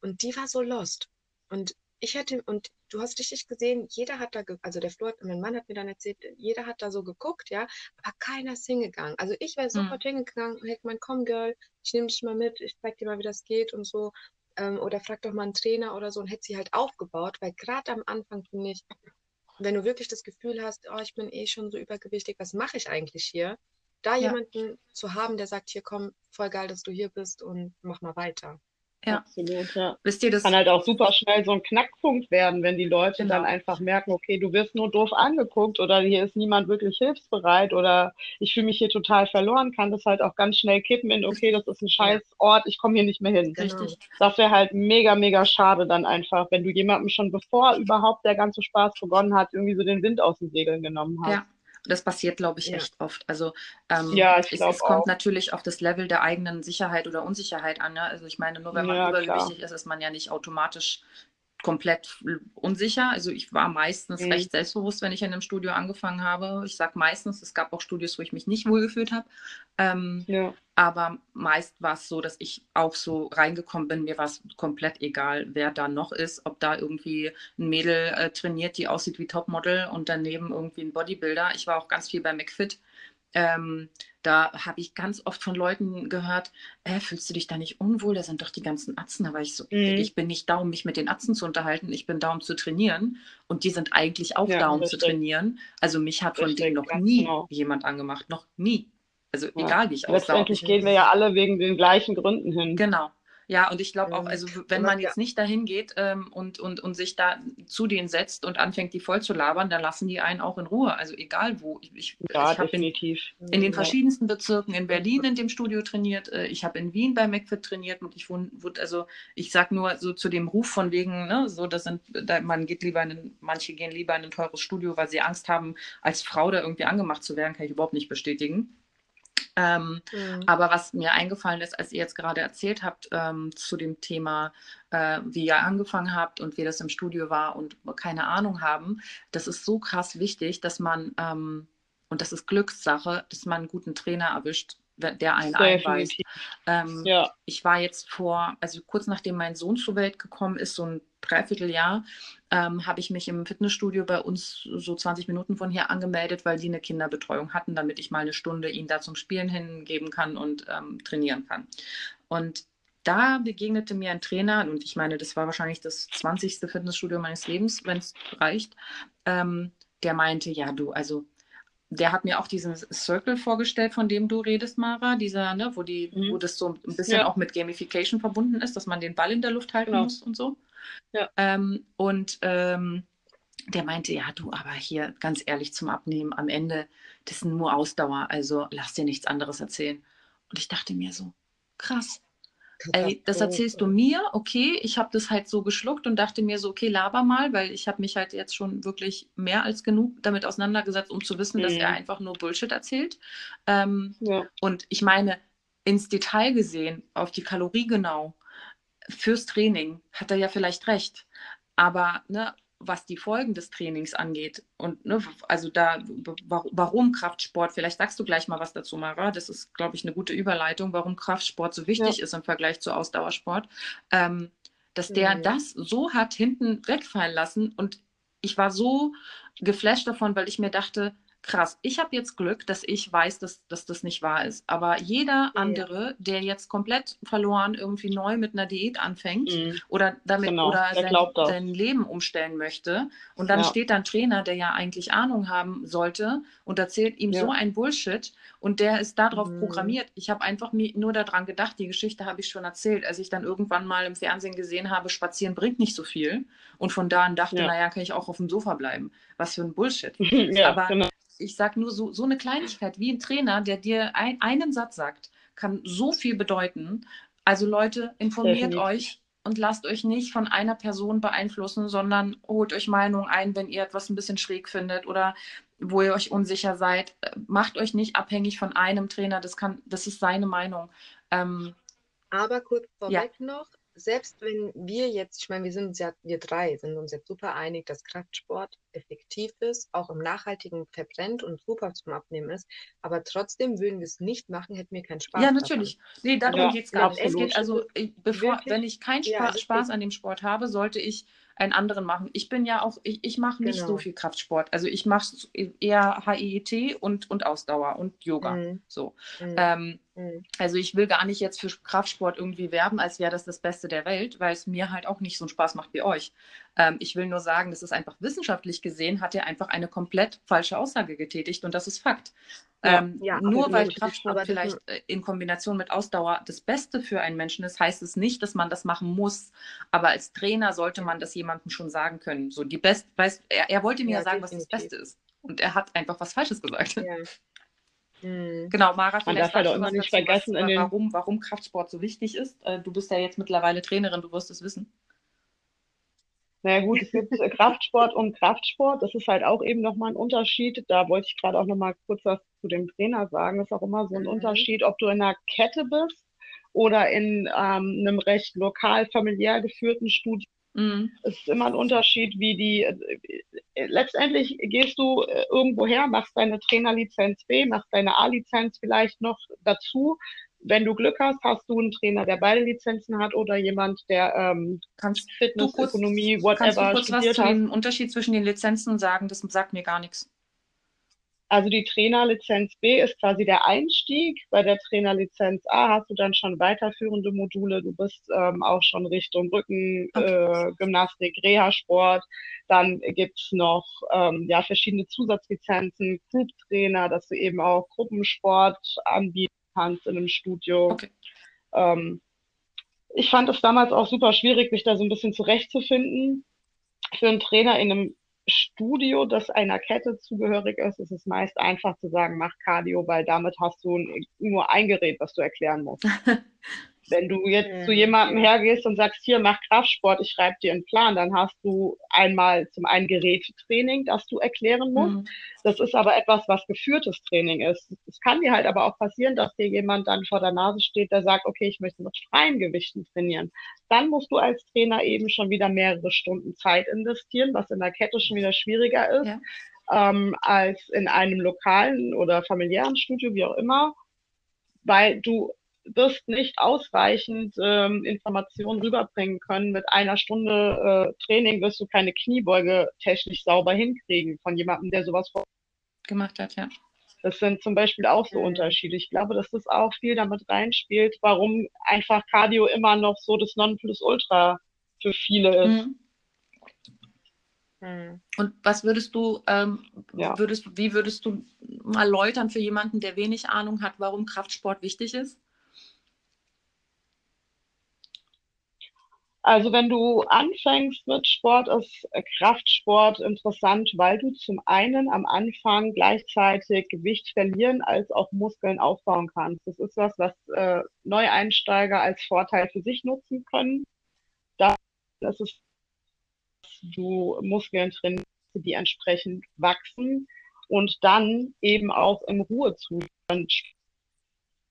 Und die war so lost. Und ich hätte, und du hast richtig gesehen, jeder hat da, also der Flo, hat, mein Mann hat mir dann erzählt, jeder hat da so geguckt, ja, aber keiner ist hingegangen. Also ich wäre sofort hingegangen und hätte gemeint, komm Girl, ich nehme dich mal mit, ich zeig dir mal, wie das geht und so. Ähm, oder frag doch mal einen Trainer oder so und hätte sie halt aufgebaut, weil gerade am Anfang finde ich, wenn du wirklich das Gefühl hast, oh, ich bin eh schon so übergewichtig, was mache ich eigentlich hier? Da Ja. jemanden zu haben, der sagt, hier komm, voll geil, dass du hier bist und mach mal weiter. Ja. Absolut, ja. Wisst ihr das? Kann halt auch super schnell so ein Knackpunkt werden, wenn die Leute Genau. dann einfach merken, okay, du wirst nur doof angeguckt oder hier ist niemand wirklich hilfsbereit oder ich fühle mich hier total verloren, kann das halt auch ganz schnell kippen in, okay, das ist ein scheiß Ort, ich komme hier nicht mehr hin. Genau. Richtig. Das wäre halt mega, mega schade dann einfach, wenn du jemandem schon bevor überhaupt der ganze Spaß begonnen hat, irgendwie so den Wind aus den Segeln genommen hast. Ja, das passiert, glaube ich, Ja. echt oft. Also ähm, Ja, ich es, es kommt auch. natürlich auf das Level der eigenen Sicherheit oder Unsicherheit an. Ne? Also ich meine, nur wenn man Ja, übergewichtig ist, ist man ja nicht automatisch komplett unsicher. Also ich war meistens Mhm. recht selbstbewusst, wenn ich in einem Studio angefangen habe. Ich sage meistens, es gab auch Studios, wo ich mich nicht wohlgefühlt habe. Ähm, Ja. aber meist war es so, dass ich auch so reingekommen bin. Mir war es komplett egal, wer da noch ist. Ob da irgendwie ein Mädel äh, trainiert, die aussieht wie Topmodel und daneben irgendwie ein Bodybuilder. Ich war auch ganz viel bei McFit. Ähm, da habe ich ganz oft von Leuten gehört, äh, fühlst du dich da nicht unwohl? Da sind doch die ganzen Atzen. War ich so, Mhm. ich bin nicht da, um mich mit den Atzen zu unterhalten. Ich bin da, um zu trainieren. Und die sind eigentlich auch Ja, da, um zu richtig. trainieren. Also mich hat von denen noch nie genau. jemand angemacht. Noch nie. Also Ja. egal, wie ich aussah. Letztendlich ich- gehen wir ja alle wegen den gleichen Gründen hin. Genau. Ja, und ich glaube auch, Mhm. also wenn man jetzt nicht dahin geht ähm, und, und, und sich da zu denen setzt und anfängt, die voll zu labern, dann lassen die einen auch in Ruhe. Also egal wo. Ich, ich, Ja, ich in, definitiv. in den verschiedensten Bezirken in Berlin in dem Studio trainiert. äh, Ich habe in Wien bei McFit trainiert und ich wurde, also ich sag nur so zu dem Ruf von wegen, ne, so das sind, da, man geht lieber in manche gehen lieber in ein teures Studio, weil sie Angst haben, als Frau da irgendwie angemacht zu werden, kann ich überhaupt nicht bestätigen. Ähm, Mhm. aber was mir eingefallen ist, als ihr jetzt gerade erzählt habt ähm, zu dem Thema, äh, wie ihr angefangen habt und wie das im Studio war und keine Ahnung haben, das ist so krass wichtig, dass man, ähm, und das ist Glückssache, dass man einen guten Trainer erwischt, der einen einweist. Ähm, Ja, ich war jetzt vor, also kurz nachdem mein Sohn zur Welt gekommen ist, so ein Dreivierteljahr, ähm, habe ich mich im Fitnessstudio bei uns so 20 Minuten von hier angemeldet, weil die eine Kinderbetreuung hatten, damit ich mal eine Stunde ihn da zum Spielen hingeben kann und ähm, trainieren kann. Und da begegnete mir ein Trainer, und ich meine, das war wahrscheinlich das 20. Fitnessstudio meines Lebens, wenn es reicht, ähm, der meinte, ja, du, also der hat mir auch diesen Circle vorgestellt, von dem du redest, Mara, dieser, ne, wo die, Mhm. wo das so ein bisschen Ja. auch mit Gamification verbunden ist, dass man den Ball in der Luft halten Genau. muss und so. Ja. Ähm, und ähm, der meinte, ja, du, aber hier ganz ehrlich zum Abnehmen, am Ende, das ist nur Ausdauer, also lass dir nichts anderes erzählen. Und ich dachte mir so, krass, Ey, das erzählst du mir, okay. Ich habe das halt so geschluckt und dachte mir so, okay, laber mal, weil ich habe mich halt jetzt schon wirklich mehr als genug damit auseinandergesetzt, um zu wissen, dass Mhm. er einfach nur Bullshit erzählt. Ähm, ja. und ich meine, ins Detail gesehen, auf die Kalorie genau, fürs Training hat er ja vielleicht recht. Aber ne, was die Folgen des Trainings angeht und ne, also da, wa- warum Kraftsport, vielleicht sagst du gleich mal was dazu, Mara, das ist, glaube ich, eine gute Überleitung, warum Kraftsport so wichtig ist im Vergleich zu Ausdauersport, ähm, dass der Mhm. das so hat hinten wegfallen lassen und ich war so geflasht davon, weil ich mir dachte, krass, ich habe jetzt Glück, dass ich weiß, dass, dass das nicht wahr ist. Aber jeder Ja. andere, der jetzt komplett verloren irgendwie neu mit einer Diät anfängt Mhm. oder damit Genau, oder der sein, sein Leben umstellen möchte und dann Ja. steht da ein Trainer, der ja eigentlich Ahnung haben sollte und erzählt ihm Ja. so ein Bullshit und der ist darauf Mhm. programmiert. Ich habe einfach mir nur daran gedacht, die Geschichte habe ich schon erzählt, als ich dann irgendwann mal im Fernsehen gesehen habe, spazieren bringt nicht so viel und von da an dachte, Ja. naja, kann ich auch auf dem Sofa bleiben. Was für ein Bullshit. [LAUGHS] ja, Aber genau. Ich sage nur so, so eine Kleinigkeit wie ein Trainer, der dir ein, einen Satz sagt, kann so viel bedeuten. Also Leute, informiert Definitiv. euch und lasst euch nicht von einer Person beeinflussen, sondern holt euch Meinung ein, wenn ihr etwas ein bisschen schräg findet oder wo ihr euch unsicher seid. Macht euch nicht abhängig von einem Trainer. Das kann, das ist seine Meinung. Ähm, Aber kurz Ja. vorweg noch, selbst wenn wir jetzt, ich meine, wir sind uns ja, wir drei sind uns jetzt super einig, dass Kraftsport effektiv ist, auch im Nachhaltigen verbrennt und super zum Abnehmen ist, aber trotzdem würden wir es nicht machen, hätten wir keinen Spaß ja, natürlich. Nee, darum Ja, geht es gar nicht. Es geht also, bevor, Wirklich? wenn ich keinen Ja, Spa deswegen- Spaß an dem Sport habe, sollte ich einen anderen machen. Ich bin ja auch, ich, ich mache nicht so Genau. viel Kraftsport. Also ich mache eher HIIT und, und Ausdauer und Yoga. Mhm. So. Mhm. Ähm. Also ich will gar nicht jetzt für Kraftsport irgendwie werben, als wäre das das Beste der Welt, weil es mir halt auch nicht so einen Spaß macht wie euch. Ähm, ich will nur sagen, das ist einfach wissenschaftlich gesehen, hat er einfach eine komplett falsche Aussage getätigt und das ist Fakt. Ja. ähm, Ja, nur weil. Kraftsport vielleicht äh, in Kombination mit Ausdauer das Beste für einen Menschen ist, heißt es nicht, dass man das machen muss. Aber als Trainer sollte man das jemandem schon sagen können. So die Best, weiß, er, er wollte mir ja, sagen, was das definitiv. Beste ist. Und er hat einfach was Falsches gesagt. Ja. Mhm. Genau, Mara, Man darf halt auch immer nicht vergessen, was, in den- warum, warum Kraftsport so wichtig ist. Äh, Du bist ja jetzt mittlerweile Trainerin, du wirst es wissen. Naja gut, es gibt [LAUGHS] Kraftsport und Kraftsport. Das ist halt auch eben nochmal ein Unterschied. Da wollte ich gerade auch nochmal kurz was zu dem Trainer sagen. Das ist auch immer so ein Mhm. Unterschied, ob du in einer Kette bist oder in ähm, einem recht lokal familiär geführten Studio. Mhm. Es ist immer ein Unterschied, wie die, äh, letztendlich gehst du äh, irgendwo her, machst deine Trainerlizenz B, machst deine A-Lizenz vielleicht noch dazu. Wenn du Glück hast, hast du einen Trainer, der beide Lizenzen hat oder jemand, der ähm, Kannst Fitness, kurz, Ökonomie, kannst du whatever kurz was studiert zu hat. dem Unterschied zwischen den Lizenzen sagen? Das sagt mir gar nichts. Also die Trainerlizenz B ist quasi der Einstieg. Bei der Trainerlizenz A hast du dann schon weiterführende Module. Du bist ähm, auch schon Richtung Rücken, Okay. äh, Gymnastik, Reha-Sport. Dann gibt's noch ähm, ja, verschiedene Zusatzlizenzen, Group-Trainer, dass du eben auch Gruppensport anbieten kannst in einem Studio. Okay. Ähm, ich fand es damals auch super schwierig, mich da so ein bisschen zurechtzufinden. Für einen Trainer in einem Studio, das einer Kette zugehörig ist, ist es meist einfach zu sagen, mach Cardio, weil damit hast du nur ein Gerät, was du erklären musst. [LAUGHS] Wenn du jetzt mhm. zu jemandem hergehst und sagst, hier, mach Kraftsport, ich schreibe dir einen Plan, dann hast du einmal zum einen Gerätetraining, das du erklären musst. Mhm. Das ist aber etwas, was geführtes Training ist. Es kann dir halt aber auch passieren, dass dir jemand dann vor der Nase steht, der sagt, okay, ich möchte mit freien Gewichten trainieren. Dann musst du als Trainer eben schon wieder mehrere Stunden Zeit investieren, was in der Kette schon wieder schwieriger ist. Ja. Ähm, als in einem lokalen oder familiären Studio, wie auch immer, weil du wirst nicht ausreichend ähm, Informationen rüberbringen können. Mit einer Stunde äh, Training wirst du keine Kniebeuge technisch sauber hinkriegen von jemandem, der sowas gemacht hat, ja. Das sind zum Beispiel auch so mhm. Unterschiede. Ich glaube, dass das auch viel damit reinspielt, warum einfach Cardio immer noch so das Nonplusultra für viele ist. Mhm. mhm. Und was würdest du, ähm, ja. würdest, wie würdest du mal läutern für jemanden, der wenig Ahnung hat, warum Kraftsport wichtig ist? Also wenn du anfängst mit Sport, ist Kraftsport interessant, weil du zum einen am Anfang gleichzeitig Gewicht verlieren als auch Muskeln aufbauen kannst. Das ist was, was äh, Neueinsteiger als Vorteil für sich nutzen können. Da ist es, du Muskeln trainierst, die entsprechend wachsen und dann eben auch im Ruhezustand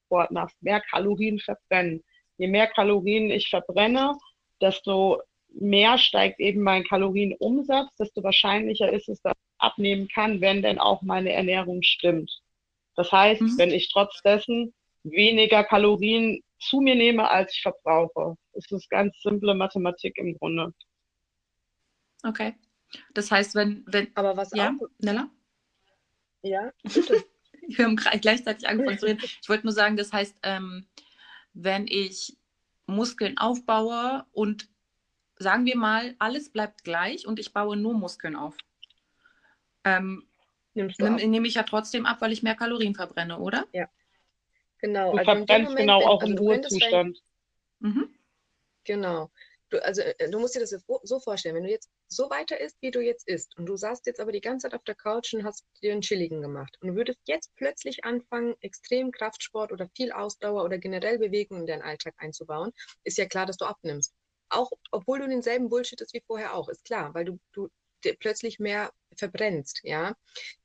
Sport machst, mehr Kalorien verbrennen. Je mehr Kalorien ich verbrenne, desto mehr steigt eben mein Kalorienumsatz, desto wahrscheinlicher ist es, dass ich abnehmen kann, wenn denn auch meine Ernährung stimmt. Das heißt, mhm. wenn ich trotz dessen weniger Kalorien zu mir nehme, als ich verbrauche. Das ist ganz simple Mathematik im Grunde. Okay. Das heißt, wenn, wenn. Aber was ja, auch. Nella? Ja, [LAUGHS] bitte. Wir haben gleichzeitig angefangen zu reden. [LAUGHS] Ich wollte nur sagen, das heißt, ähm, wenn ich Muskeln aufbaue und sagen wir mal, alles bleibt gleich und ich baue nur Muskeln auf. Ähm, nehme nehm ich ja trotzdem ab, weil ich mehr Kalorien verbrenne, oder? Ja. Genau. Du also verbrennst Moment, genau auch also im Ruhezustand. Mhm. Genau. Du, also äh, du musst dir das so vorstellen, wenn du jetzt so weiter isst, wie du jetzt isst, und du saßt jetzt aber die ganze Zeit auf der Couch und hast dir einen Chilligen gemacht und du würdest jetzt plötzlich anfangen, extrem Kraftsport oder viel Ausdauer oder generell Bewegung in deinen Alltag einzubauen, ist ja klar, dass du abnimmst. Auch obwohl du denselben Bullshit ist wie vorher auch, ist klar, weil du, du plötzlich mehr verbrennst, ja.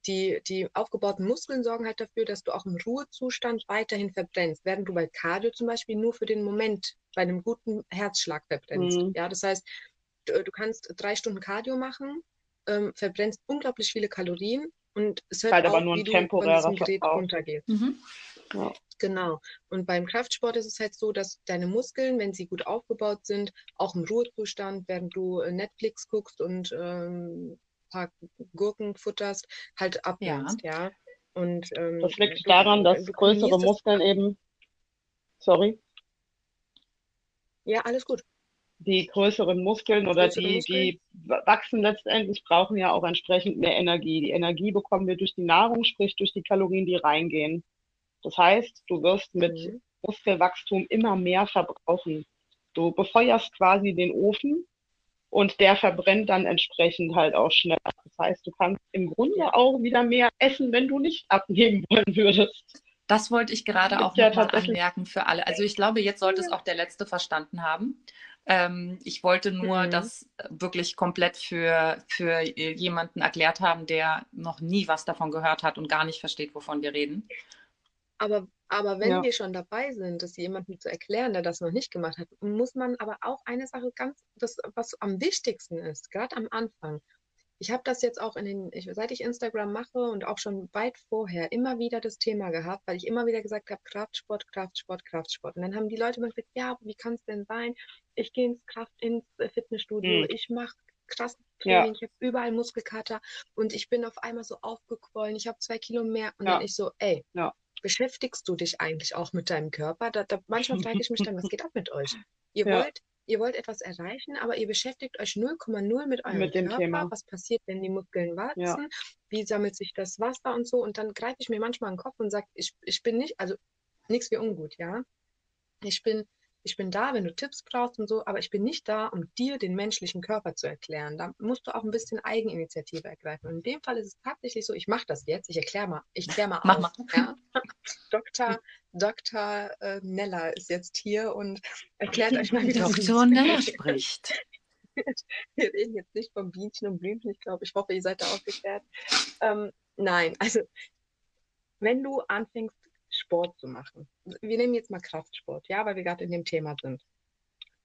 Die, die aufgebauten Muskeln sorgen halt dafür, dass du auch im Ruhezustand weiterhin verbrennst, während du bei Cardio zum Beispiel nur für den Moment bei einem guten Herzschlag verbrennst. Mhm. Ja, das heißt, du, du, kannst drei Stunden Cardio machen, ähm, verbrennst unglaublich viele Kalorien und es hört halt auf, aber nur ein wie du von diesem Gerät runtergehst. Mhm. Ja. Genau. Und beim Kraftsport ist es halt so, dass deine Muskeln, wenn sie gut aufgebaut sind, auch im Ruhezustand, während du äh, Netflix guckst und ähm, ein paar Gurken futterst, halt abnimmst, ja. ja. Und, ähm, das liegt daran, dass größere Muskeln das eben. Sorry. Ja, alles gut. Die größeren Muskeln oder größere die, Muskeln? die wachsen letztendlich, brauchen ja auch entsprechend mehr Energie. Die Energie bekommen wir durch die Nahrung, sprich durch die Kalorien, die reingehen. Das heißt, du wirst mit mhm. Muskelwachstum immer mehr verbrauchen. Du befeuerst quasi den Ofen und der verbrennt dann entsprechend halt auch schneller. Das heißt, du kannst im Grunde auch wieder mehr essen, wenn du nicht abnehmen [LAUGHS] wollen würdest. Das wollte ich gerade auch ja nochmal anmerken für alle. Also ich glaube, jetzt sollte es auch der Letzte verstanden haben. Ähm, ich wollte nur mhm. das wirklich komplett für, für jemanden erklärt haben, der noch nie was davon gehört hat und gar nicht versteht, wovon wir reden. Aber, aber wenn ja. wir schon dabei sind, das jemandem zu erklären, der das noch nicht gemacht hat, muss man aber auch eine Sache ganz, das, was am wichtigsten ist, gerade am Anfang. Ich habe das jetzt auch in den, ich, seit ich Instagram mache und auch schon weit vorher immer wieder das Thema gehabt, weil ich immer wieder gesagt habe, Kraftsport, Kraftsport, Kraftsport. Und dann haben die Leute immer gesagt, ja, wie kann es denn sein? Ich gehe ins Kraft, ins Fitnessstudio, mhm. ich mache krass Training, ja. ich habe überall Muskelkater und ich bin auf einmal so aufgequollen, ich habe zwei Kilo mehr und ja. dann ich so, ey, ja beschäftigst du dich eigentlich auch mit deinem Körper? Da, da, manchmal frage ich mich dann, was [LAUGHS] geht ab mit euch? Ihr ja. wollt ihr wollt etwas erreichen, aber ihr beschäftigt euch 0,0 mit eurem mit Körper. Thema. Was passiert, wenn die Muskeln wachsen? Ja. Wie sammelt sich das Wasser und so? Und dann greife ich mir manchmal den Kopf und sage, ich, ich bin nicht, also nichts wie ungut, ja. Ich bin ich bin da, wenn du Tipps brauchst und so, aber ich bin nicht da, um dir den menschlichen Körper zu erklären. Da musst du auch ein bisschen Eigeninitiative ergreifen. Und in dem Fall ist es tatsächlich so, ich mache das jetzt, ich erkläre mal, ich kläre mal Mach auf. Ja? Dr. Dr. Äh, Neller ist jetzt hier und erklärt euch mal, wie das Dr. Neller spricht. [LAUGHS] Wir reden jetzt nicht von Bienchen und Blümchen, ich glaube, ich hoffe, ihr seid da aufgeklärt. Ähm, nein, also wenn du anfängst, Sport zu machen. Wir nehmen jetzt mal Kraftsport, ja, weil wir gerade in dem Thema sind.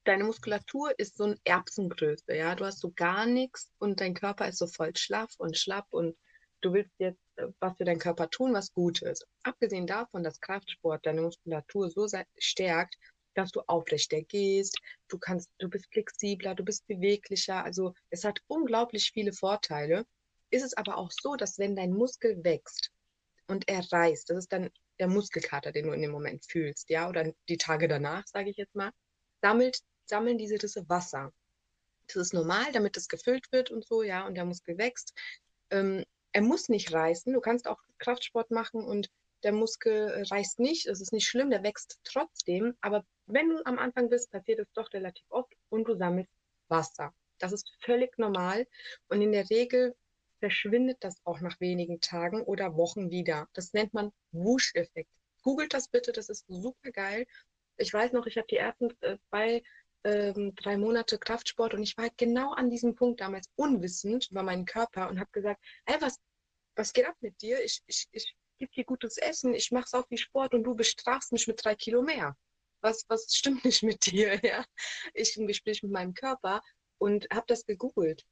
Deine Muskulatur ist so ein Erbsengröße, ja. Du hast so gar nichts und dein Körper ist so voll schlaff und schlapp und du willst jetzt äh, was für deinen Körper tun, was gut ist. Abgesehen davon, dass Kraftsport deine Muskulatur so stärkt, dass du aufrechter gehst, du kannst, du bist flexibler, du bist beweglicher. Also es hat unglaublich viele Vorteile. Ist es aber auch so, dass wenn dein Muskel wächst und er reißt, das ist dann der Muskelkater, den du in dem Moment fühlst, ja, oder die Tage danach, sage ich jetzt mal, sammelt, sammeln diese Risse Wasser. Das ist normal, damit es gefüllt wird und so, ja, und der Muskel wächst. Ähm, er muss nicht reißen. Du kannst auch Kraftsport machen und der Muskel äh, reißt nicht. Es ist nicht schlimm, der wächst trotzdem. Aber wenn du am Anfang bist, passiert es doch relativ oft und du sammelst Wasser. Das ist völlig normal. Und in der Regel verschwindet das auch nach wenigen Tagen oder Wochen wieder. Das nennt man Wusch-Effekt. Googelt das bitte, das ist super geil. Ich weiß noch, ich habe die ersten äh, zwei, ähm, drei Monate Kraftsport und ich war halt genau an diesem Punkt damals unwissend über meinen Körper und habe gesagt, ey, was, was geht ab mit dir? Ich, ich, ich gebe dir gutes Essen, ich mache so viel Sport und du bestrafst mich mit drei Kilo mehr. Was, was stimmt [LAUGHS] nicht mit dir? Ja? Ich im Gespräch mit meinem Körper und habe das gegoogelt.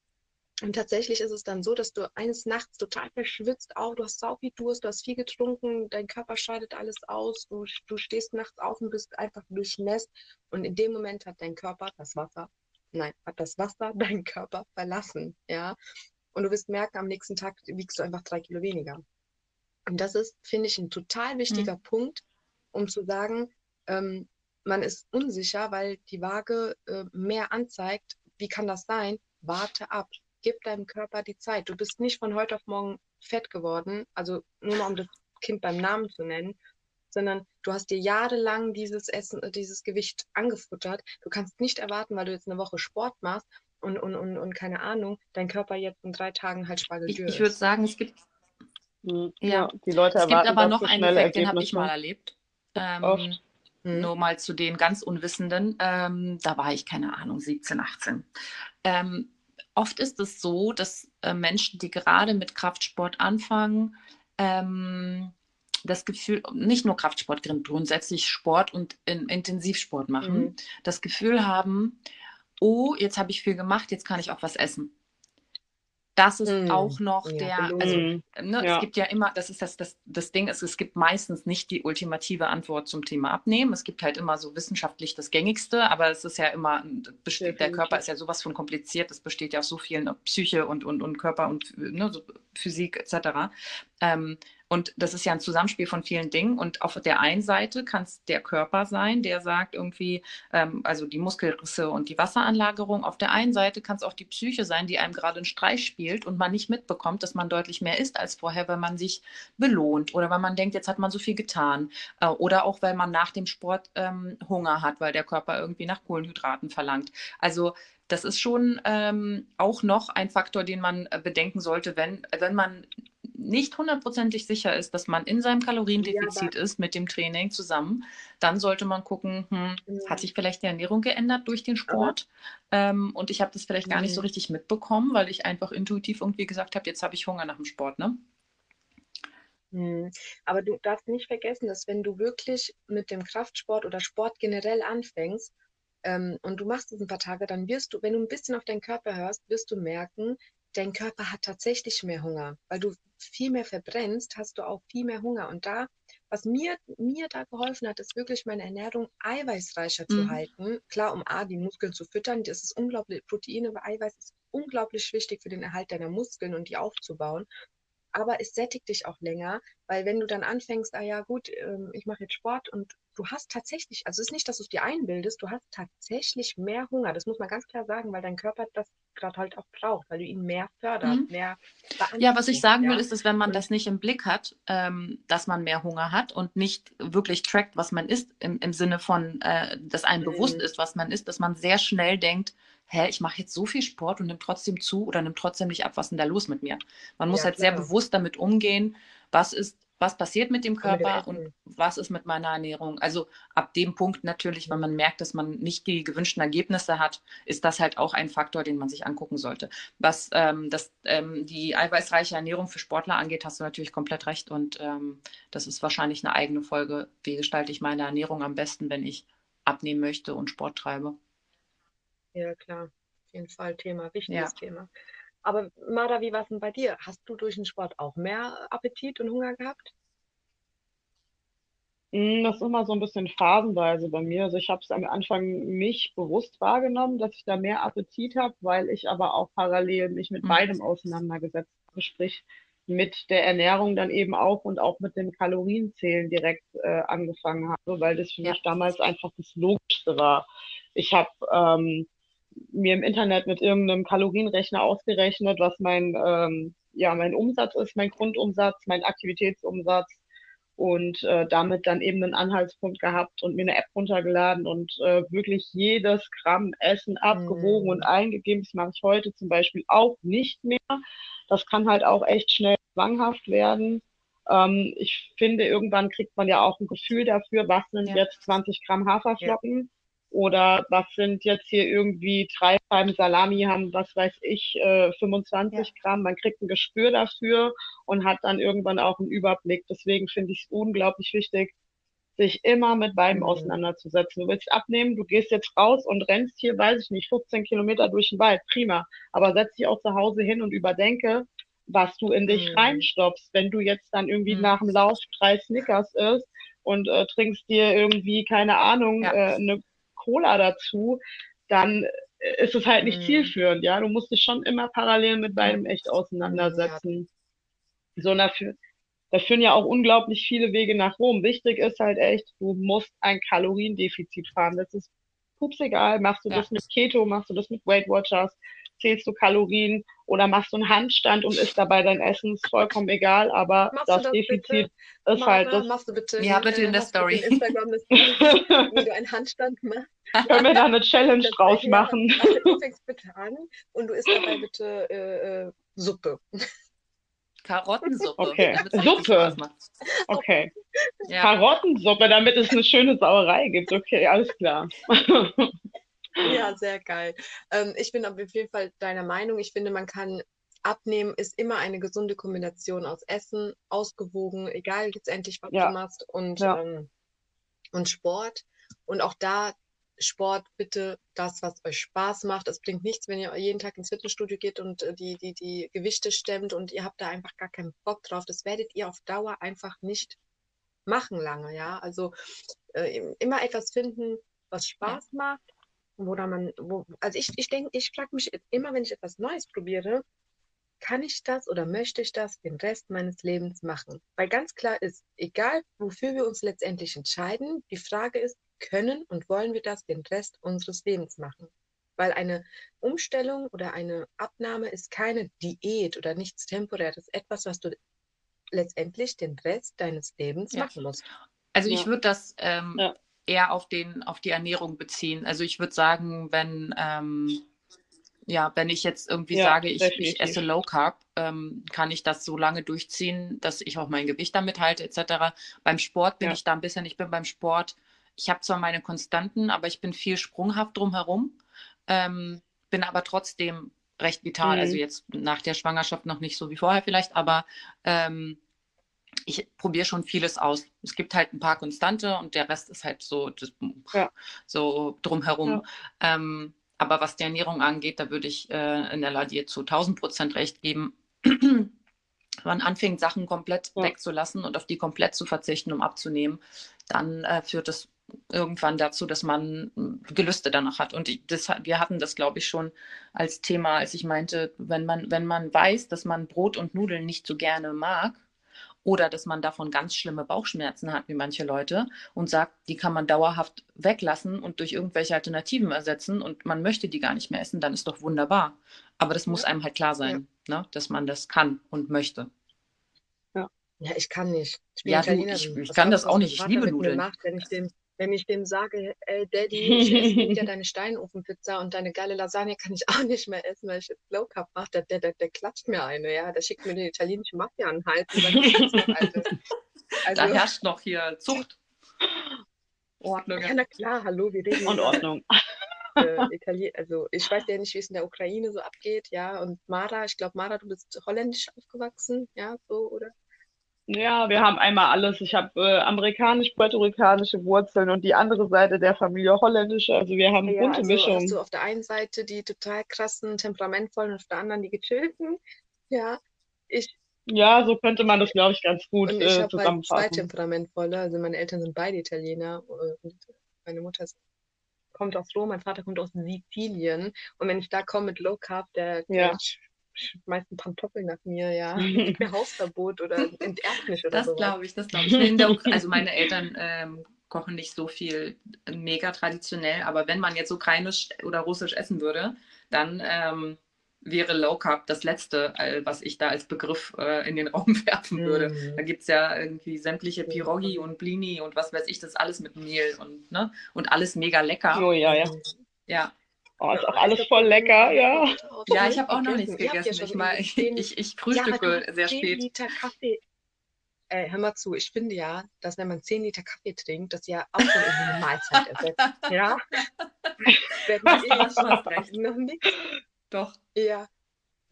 Und tatsächlich ist es dann so, dass du eines Nachts total verschwitzt auch, du hast sau viel Durst, du hast viel getrunken, dein Körper scheidet alles aus, du, du stehst nachts auf und bist einfach durchnässt und in dem Moment hat dein Körper das Wasser, nein, hat das Wasser [LAUGHS] deinen Körper verlassen, ja. Und du wirst merken, am nächsten Tag wiegst du einfach drei Kilo weniger. Und das ist, finde ich, ein total wichtiger mhm. Punkt, um zu sagen, ähm, man ist unsicher, weil die Waage äh, mehr anzeigt. Wie kann das sein? Warte ab gib deinem Körper die Zeit. Du bist nicht von heute auf morgen fett geworden, also nur mal um das Kind beim Namen zu nennen, sondern du hast dir jahrelang dieses Essen, äh, dieses Gewicht angefuttert. Du kannst nicht erwarten, weil du jetzt eine Woche Sport machst und, und, und, und keine Ahnung, dein Körper jetzt in drei Tagen halt Spargeltür Ich, ich würde sagen, es gibt hm, ja, die Leute es gibt aber noch einen Effekt, den habe ich mal erlebt. Ähm, nur mal zu den ganz Unwissenden. Ähm, da war ich, keine Ahnung, 17, 18. Ähm, oft ist es so, dass äh, Menschen, die gerade mit Kraftsport anfangen, ähm, das Gefühl, nicht nur Kraftsport, grundsätzlich Sport und in, Intensivsport machen, mhm. das Gefühl haben, oh, jetzt habe ich viel gemacht, jetzt kann ich auch was essen das ist mm. auch noch ja, der, also ne, ja. es gibt ja immer, das ist das, das, das Ding ist, es gibt meistens nicht die ultimative Antwort zum Thema Abnehmen. Es gibt halt immer so wissenschaftlich das Gängigste, aber es ist ja immer, besteht, der Körper ist ja sowas von kompliziert, es besteht ja aus so vielen Psyche und, und, und Körper und ne, so Physik etc. Ähm, und das ist ja ein Zusammenspiel von vielen Dingen. Und auf der einen Seite kann es der Körper sein, der sagt irgendwie, ähm, also die Muskelrisse und die Wasseranlagerung. Auf der einen Seite kann es auch die Psyche sein, die einem gerade einen Streich spielt und man nicht mitbekommt, dass man deutlich mehr isst als vorher, weil man sich belohnt oder weil man denkt, jetzt hat man so viel getan. Äh, oder auch, weil man nach dem Sport ähm, Hunger hat, weil der Körper irgendwie nach Kohlenhydraten verlangt. Also das ist schon ähm, auch noch ein Faktor, den man äh, bedenken sollte, wenn, wenn man nicht hundertprozentig sicher ist, dass man in seinem Kaloriendefizit ja, ist mit dem Training zusammen, dann sollte man gucken, hm, mhm. hat sich vielleicht die Ernährung geändert durch den Sport? Ähm, und ich habe das vielleicht gar nicht so mhm. richtig mitbekommen, weil ich einfach intuitiv irgendwie gesagt habe, jetzt habe ich Hunger nach dem Sport, ne? Mhm. Aber du darfst nicht vergessen, dass wenn du wirklich mit dem Kraftsport oder Sport generell anfängst, ähm, und du machst es ein paar Tage, dann wirst du, wenn du ein bisschen auf deinen Körper hörst, wirst du merken, dein Körper hat tatsächlich mehr Hunger. Weil du viel mehr verbrennst, hast du auch viel mehr Hunger. Und da, was mir, mir da geholfen hat, ist wirklich meine Ernährung eiweißreicher mhm. zu halten. Klar, um A, die Muskeln zu füttern. Das ist unglaublich, Proteine, Eiweiß ist unglaublich wichtig für den Erhalt deiner Muskeln und die aufzubauen. Aber es sättigt dich auch länger, weil wenn du dann anfängst, ah ja gut, ähm, ich mache jetzt Sport und du hast tatsächlich, also es ist nicht, dass du es dir einbildest, du hast tatsächlich mehr Hunger. Das muss man ganz klar sagen, weil dein Körper das gerade halt auch braucht, weil du ihn mehr förderst, mhm. mehr Ja, was ich sagen ja. will, ist, dass wenn man das nicht im Blick hat, ähm, dass man mehr Hunger hat und nicht wirklich trackt, was man isst, im, im Sinne von, äh, dass einem mhm. bewusst ist, was man isst, dass man sehr schnell denkt, hä, ich mache jetzt so viel Sport und nimm trotzdem zu oder nimm trotzdem nicht ab, was ist denn da los mit mir? Man muss ja, halt klar. sehr bewusst damit umgehen, was ist was passiert mit dem Körper und was ist mit meiner Ernährung. Also ab dem Punkt natürlich, wenn man merkt, dass man nicht die gewünschten Ergebnisse hat, ist das halt auch ein Faktor, den man sich angucken sollte. Was ähm, das, ähm, die eiweißreiche Ernährung für Sportler angeht, hast du natürlich komplett recht und ähm, das ist wahrscheinlich eine eigene Folge. Wie gestalte ich meine Ernährung am besten, wenn ich abnehmen möchte und Sport treibe? Ja, klar. Auf jeden Fall Thema, wichtiges ja. Thema. Aber Mara, wie war es denn bei dir? Hast du durch den Sport auch mehr Appetit und Hunger gehabt? Hm, das ist immer so ein bisschen phasenweise bei mir. Also ich habe es am Anfang nicht bewusst wahrgenommen, dass ich da mehr Appetit habe, weil ich aber auch parallel mich mit mhm. beidem auseinandergesetzt habe, sprich mit der Ernährung dann eben auch und auch mit dem Kalorienzählen direkt äh, angefangen habe, weil das für ja. mich damals einfach das Logischste war. Ich habe ähm, mir im Internet mit irgendeinem Kalorienrechner ausgerechnet, was mein, ähm, ja, mein Umsatz ist, mein Grundumsatz, mein Aktivitätsumsatz und äh, damit dann eben einen Anhaltspunkt gehabt und mir eine App runtergeladen und äh, wirklich jedes Gramm Essen abgewogen mm. und eingegeben. Das mache ich heute zum Beispiel auch nicht mehr. Das kann halt auch echt schnell zwanghaft werden. Ähm, ich finde, irgendwann kriegt man ja auch ein Gefühl dafür, was sind ja. jetzt 20 Gramm Haferflocken. Ja oder was sind jetzt hier irgendwie drei Scheiben Salami haben, was weiß ich, äh, 25 ja. Gramm. Man kriegt ein Gespür dafür und hat dann irgendwann auch einen Überblick. Deswegen finde ich es unglaublich wichtig, sich immer mit beidem mhm. auseinanderzusetzen. Du willst abnehmen, du gehst jetzt raus und rennst hier, weiß ich nicht, 15 Kilometer durch den Wald. Prima. Aber setz dich auch zu Hause hin und überdenke, was du in dich mhm. reinstopfst. Wenn du jetzt dann irgendwie mhm. nach dem Lauf drei Snickers isst und äh, trinkst dir irgendwie, keine Ahnung, ja. äh, eine Cola dazu, dann ist es halt nicht mhm. zielführend, ja. Du musst dich schon immer parallel mit beidem echt auseinandersetzen. Ja. So, dafür, da führen ja auch unglaublich viele Wege nach Rom. Wichtig ist halt echt, du musst ein Kaloriendefizit fahren. Das ist pups egal. Machst du ja. das mit Keto, machst du das mit Weight Watchers, zählst du Kalorien oder machst du einen Handstand und isst dabei dein Essen, ist vollkommen egal, aber machst das, das Defizit bitte? ist Mama, halt das. Machst du bitte ja, bitte in der Story. Instagram das wie du einen Handstand machst. [LAUGHS] Können wir da eine Challenge draus machen? Also, du fängst bitte an und du isst dabei bitte äh, äh, Suppe. Karottensuppe. Okay, Suppe. Okay. Ja. Karottensuppe, damit es eine schöne Sauerei gibt. Okay, alles klar. [LAUGHS] Ja, [LAUGHS] sehr geil. Ähm, ich bin auf jeden Fall deiner Meinung. Ich finde, man kann abnehmen, ist immer eine gesunde Kombination aus Essen, ausgewogen, egal letztendlich, was ja. du machst, und, ja. ähm, und Sport. Und auch da Sport bitte das, was euch Spaß macht. Es bringt nichts, wenn ihr jeden Tag ins Fitnessstudio geht und äh, die, die, die Gewichte stemmt und ihr habt da einfach gar keinen Bock drauf. Das werdet ihr auf Dauer einfach nicht machen lange, ja. Also äh, immer etwas finden, was Spaß macht wo da man, wo, also ich, ich denke, ich frage mich immer, wenn ich etwas Neues probiere, kann ich das oder möchte ich das den Rest meines Lebens machen? Weil ganz klar ist, egal wofür wir uns letztendlich entscheiden, die Frage ist, können und wollen wir das den Rest unseres Lebens machen? Weil eine Umstellung oder eine Abnahme ist keine Diät oder nichts Temporäres, etwas, was du letztendlich den Rest deines Lebens ja. machen musst. Also ich würde das ähm, ja eher auf, den, auf die Ernährung beziehen. Also ich würde sagen, wenn, ähm, ja, wenn ich jetzt irgendwie ja, sage, ich, ich, esse Low Carb, ähm, kann ich das so lange durchziehen, dass ich auch mein Gewicht damit halte, etc. Beim Sport bin ja. ich da ein bisschen, ich bin beim Sport, ich habe zwar meine Konstanten, aber ich bin viel sprunghaft drumherum, ähm, bin aber trotzdem recht vital. Also mhm. Also jetzt nach der Schwangerschaft noch nicht so wie vorher vielleicht, aber ähm, ich probiere schon vieles aus. Es gibt halt ein paar Konstante und der Rest ist halt so, das, ja. so drumherum. Ja. Ähm, aber was die Ernährung angeht, da würde ich äh, in der Ladie zu 1000 Prozent recht geben. [CLEARS THROAT] Wenn man anfängt, Sachen komplett ja. wegzulassen und auf die komplett zu verzichten, um abzunehmen, dann äh, führt es irgendwann dazu, dass man Gelüste danach hat. Und ich, das, wir hatten das, glaube ich, schon als Thema, als ich meinte, wenn man, wenn man weiß, dass man Brot und Nudeln nicht so gerne mag, Oder dass man davon ganz schlimme Bauchschmerzen hat, wie manche Leute, und sagt, die kann man dauerhaft weglassen und durch irgendwelche Alternativen ersetzen und man möchte die gar nicht mehr essen, dann ist doch wunderbar. Aber das muss einem halt klar sein, ja. ne, dass man das kann und möchte. Ja, ja ich kann nicht. Ich, ja, du, ich, ich kann das auch nicht. Ich liebe Nudeln. Macht, wenn ich den wenn ich dem sage, ey Daddy, ich esse [LAUGHS] ja deine Steinofenpizza und deine geile Lasagne kann ich auch nicht mehr essen, weil ich jetzt Low Carb mache, der, der, der, der klatscht mir eine, ja, der schickt mir die italienische Mafia an den Hals sagt, [LAUGHS] also, da herrscht noch hier Zucht. Ordnung. Ja, na klar, hallo, wir reden. Und Ordnung. Äh, Italien, also ich weiß ja nicht, wie es in der Ukraine so abgeht, ja, und Mara, ich glaube, Mara, du bist holländisch aufgewachsen, ja, so, oder? Ja, wir haben einmal alles. Ich habe äh, amerikanisch-puerto-ricanische Wurzeln und die andere Seite der Familie holländische. Also wir haben ja, bunte also Mischung. Hast du auf der einen Seite die total krassen, temperamentvollen und auf der anderen die gechillten. Ja, ich. Ja, so könnte man das, glaube ich, ganz gut und ich äh, zusammenfassen. Halt zwei temperamentvolle. Also meine Eltern sind beide Italiener und meine Mutter kommt aus Rom, mein Vater kommt aus Sizilien. Und wenn ich da komme mit Low Carb, der ja schmeißt ein Pantoffel nach mir, ja. Gibt mir [LAUGHS] Hausverbot oder enterbt mich oder so. Das glaube ich, das glaube ich. also meine Eltern ähm, kochen nicht so viel mega traditionell, aber wenn man jetzt ukrainisch oder russisch essen würde, dann ähm, wäre Low Carb das Letzte, äh, was ich da als Begriff äh, in den [LAUGHS] Raum werfen würde. Mhm. Da gibt es ja irgendwie sämtliche Pirogi und Blini und was weiß ich, das alles mit Mehl und, ne? und alles mega lecker. Oh ja, ja. Ja, Oh, ist auch alles voll lecker, ja. Ja, ich habe auch noch nichts gegessen. Ich, mal, ich, ich, ich frühstücke ja, sehr 10 spät. Liter Kaffee. Äh, hör mal zu, ich finde ja, dass wenn man 10 Liter Kaffee trinkt, das ja auch schon irgendwie eine Mahlzeit ersetzt. [LAUGHS] ja. [LAUGHS] Wenn ich [LAUGHS] noch nichts. Doch. Ja,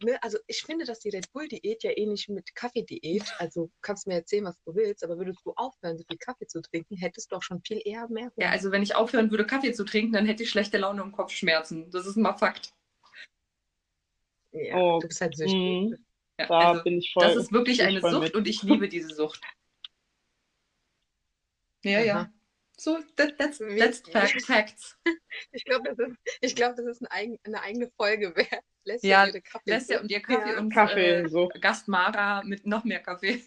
ne, also ich finde, dass die Red Bull-Diät ja ähnlich mit Kaffee-Diät, also kannst du mir erzählen, was du willst, aber würdest du aufhören, so viel Kaffee zu trinken, hättest du auch schon viel eher mehr. Ja, also wenn ich aufhören würde, Kaffee zu trinken, dann hätte ich schlechte Laune und Kopfschmerzen. Das ist mal Fakt. Ja, oh. du bist halt süchtig. Ja, da also, bin ich voll. Das ist wirklich eine Sucht mit. und ich liebe diese Sucht. Ja, Aha. ja. So, that, that's, that's fact, facts. [LAUGHS] Ich glaube, das, ist, glaub, das ist eine, eigen, eine eigene Folge wert. Lesja ja, ihre Kaffee. Lesja und ihr Kaffee ja. und Kaffee, äh, so. Gast Mara mit noch mehr Kaffee.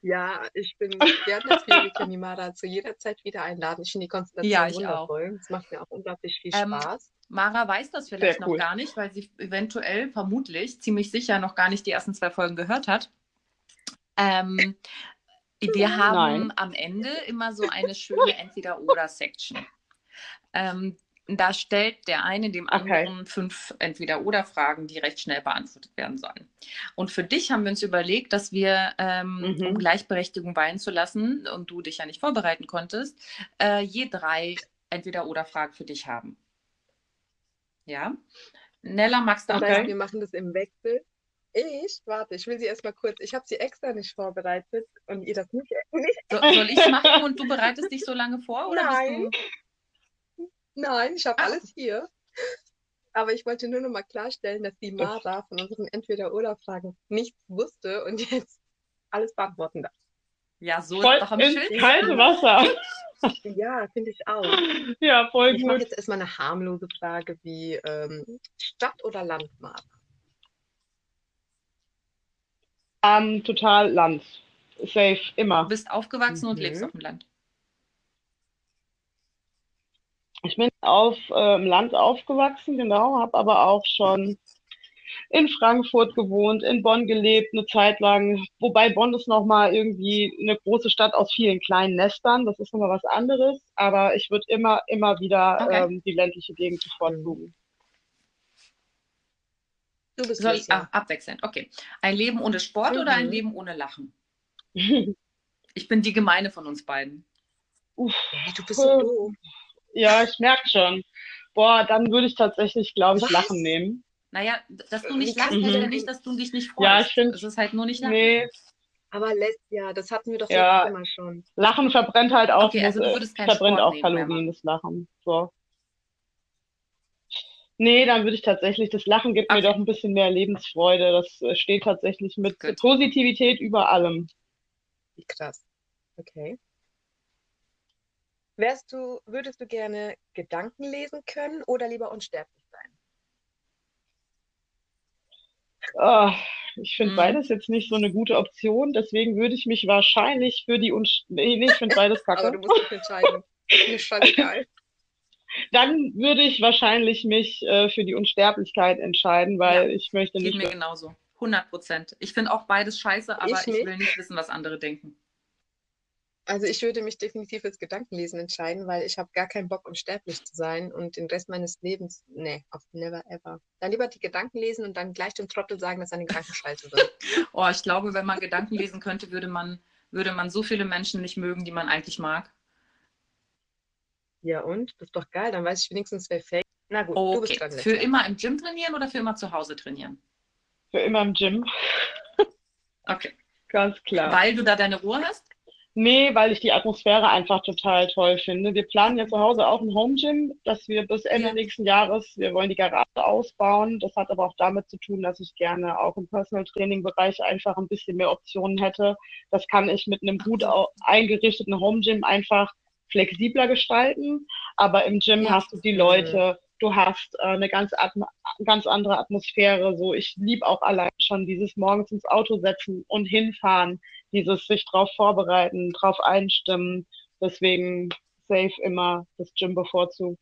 Ja, ich bin sehr natürlich, die Mara zu jeder Zeit wieder einladen. Ich finde die Konstellation ja, wundervoll. Es macht mir auch unglaublich viel ähm, Spaß. Mara weiß das vielleicht cool. noch gar nicht, weil sie eventuell, vermutlich, ziemlich sicher noch gar nicht die ersten zwei Folgen gehört hat. Ähm, wir haben Nein. am Ende immer so eine schöne Entweder-Oder-Section. Ähm, da stellt der eine dem anderen okay. fünf Entweder-Oder-Fragen, die recht schnell beantwortet werden sollen. Und für dich haben wir uns überlegt, dass wir, ähm, mhm. um Gleichberechtigung weilen zu lassen und du dich ja nicht vorbereiten konntest, äh, je drei Entweder-Oder-Fragen für dich haben. Ja? Nella, magst du das heißt, wir machen das im Wechsel. Ich, warte, ich will sie erstmal kurz, ich habe sie extra nicht vorbereitet und ihr das nicht. [LAUGHS] nicht. So, soll ich [LAUGHS] machen und du bereitest dich so lange vor? Oder Nein. Bist du... Nein, ich habe alles hier. Aber ich wollte nur noch mal klarstellen, dass die Mara von unseren Entweder-Oder-Fragen nichts wusste und jetzt alles beantworten darf. Ja, so voll ist doch am ins kalte Wasser. [LAUGHS] Ja, finde ich auch. Ja, voll ich gut. Ich mache jetzt erstmal eine harmlose Frage wie ähm, Stadt oder Land, Mara? Ähm, total Land. Safe, immer. Du bist aufgewachsen mhm. und lebst auf dem Land. Ich bin auf äh, im Land aufgewachsen, genau, habe aber auch schon in Frankfurt gewohnt, in Bonn gelebt eine Zeit lang, wobei Bonn ist nochmal irgendwie eine große Stadt aus vielen kleinen Nestern, das ist nochmal was anderes, aber ich würde immer, immer wieder okay. ähm, die ländliche Gegend bevorzugen. Du bist Soll ich, ah, abwechselnd, okay. Ein Leben ohne Sport mhm. oder ein mhm. Leben ohne Lachen? [LAUGHS] ich bin die Gemeine von uns beiden. Uff, du bist so doof. Ja, ich merke schon. Boah, dann würde ich tatsächlich, glaube ich, Was? Lachen nehmen. Naja, dass du nicht lachst, heißt ja nicht, dass du dich nicht freust. Ja, ich finde. Es ist halt nur nicht Lachen. Nee. Aber lässt ja, das hatten wir doch ja. immer schon. Lachen verbrennt halt auch, okay, also du würdest verbrennt auch Kalorien, das Lachen. So. Nee, dann würde ich tatsächlich, das Lachen gibt okay. mir doch ein bisschen mehr Lebensfreude. Das äh, steht tatsächlich mit Good. Positivität über allem. Krass. Okay. Wärst du, würdest du gerne Gedanken lesen können oder lieber unsterblich sein? Oh, ich finde Mhm. beides jetzt nicht so eine gute Option, deswegen würde ich mich wahrscheinlich für die Unst nee, nee, ich finde beides [LAUGHS] Aber kacke. du musst dich entscheiden. Mir scheißegal. Dann würde ich wahrscheinlich mich äh, für die Unsterblichkeit entscheiden, weil ich möchte Geht nicht. mir genauso. 100 Prozent. Ich finde auch beides scheiße, aber Ich ich, will nicht wissen, was andere denken. Also ich würde mich definitiv fürs Gedankenlesen entscheiden, weil ich habe gar keinen Bock, unsterblich zu sein und den Rest meines Lebens, nee, auf never ever. Dann lieber die Gedanken lesen und dann gleich dem Trottel sagen, dass seine Gedanken scheiße sind. [LAUGHS] Oh, ich glaube, wenn man Gedanken lesen könnte, würde man, würde man so viele Menschen nicht mögen, die man eigentlich mag. Ja und? Das ist doch geil, dann weiß ich wenigstens, wer fake. Na gut, du bist Okay. dran. Für immer im Gym trainieren oder für immer zu Hause trainieren? Für immer im Gym, [LAUGHS] Okay. ganz klar. Weil du da deine Ruhe hast? Nee, weil ich die Atmosphäre einfach total toll finde. Wir planen ja zu Hause auch ein Home Gym, dass wir bis Ende Ja. nächsten Jahres, wir wollen die Garage ausbauen. Das hat aber auch damit zu tun, dass ich gerne auch im Personal Training Bereich einfach ein bisschen mehr Optionen hätte. Das kann ich mit einem gut eingerichteten Home Gym einfach flexibler gestalten. Aber im Gym Ja. hast du die Leute, du hast äh, eine ganz, atm ganz andere Atmosphäre. So, ich liebe auch allein schon dieses morgens ins Auto setzen und hinfahren dieses sich drauf vorbereiten, drauf einstimmen. Deswegen safe immer das Gym bevorzugt.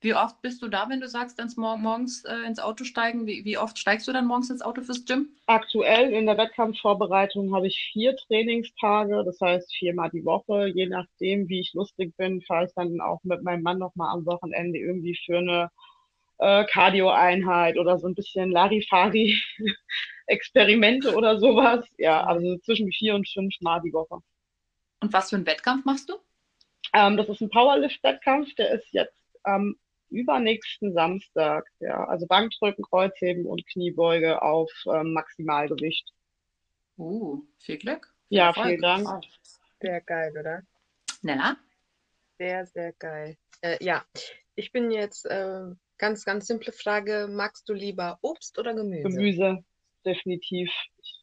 Wie oft bist du da, wenn du sagst, ins Mor morgens äh, ins Auto steigen? Wie, wie oft steigst du dann morgens ins Auto fürs Gym? Aktuell in der Wettkampfvorbereitung habe ich vier Trainingstage, das heißt viermal die Woche. Je nachdem, wie ich lustig bin, fahre ich dann auch mit meinem Mann nochmal am Wochenende irgendwie für eine äh, Cardio-Einheit oder so ein bisschen Larifari-Experimente [LAUGHS] oder sowas. Ja, also zwischen vier und fünf Mal die Woche. Und was für einen Wettkampf machst du? Ähm, das ist ein Powerlift-Wettkampf, der ist jetzt am übernächsten Samstag. Ja, also Bankdrücken, Kreuzheben und Kniebeuge auf ähm, Maximalgewicht. Uh, viel Glück. Ja, Erfolg. vielen Dank. Wow. Sehr geil, oder? Nella? Sehr, sehr geil. Äh, ja, ich bin jetzt äh, ganz, ganz simple Frage. Magst du lieber Obst oder Gemüse? Gemüse, definitiv.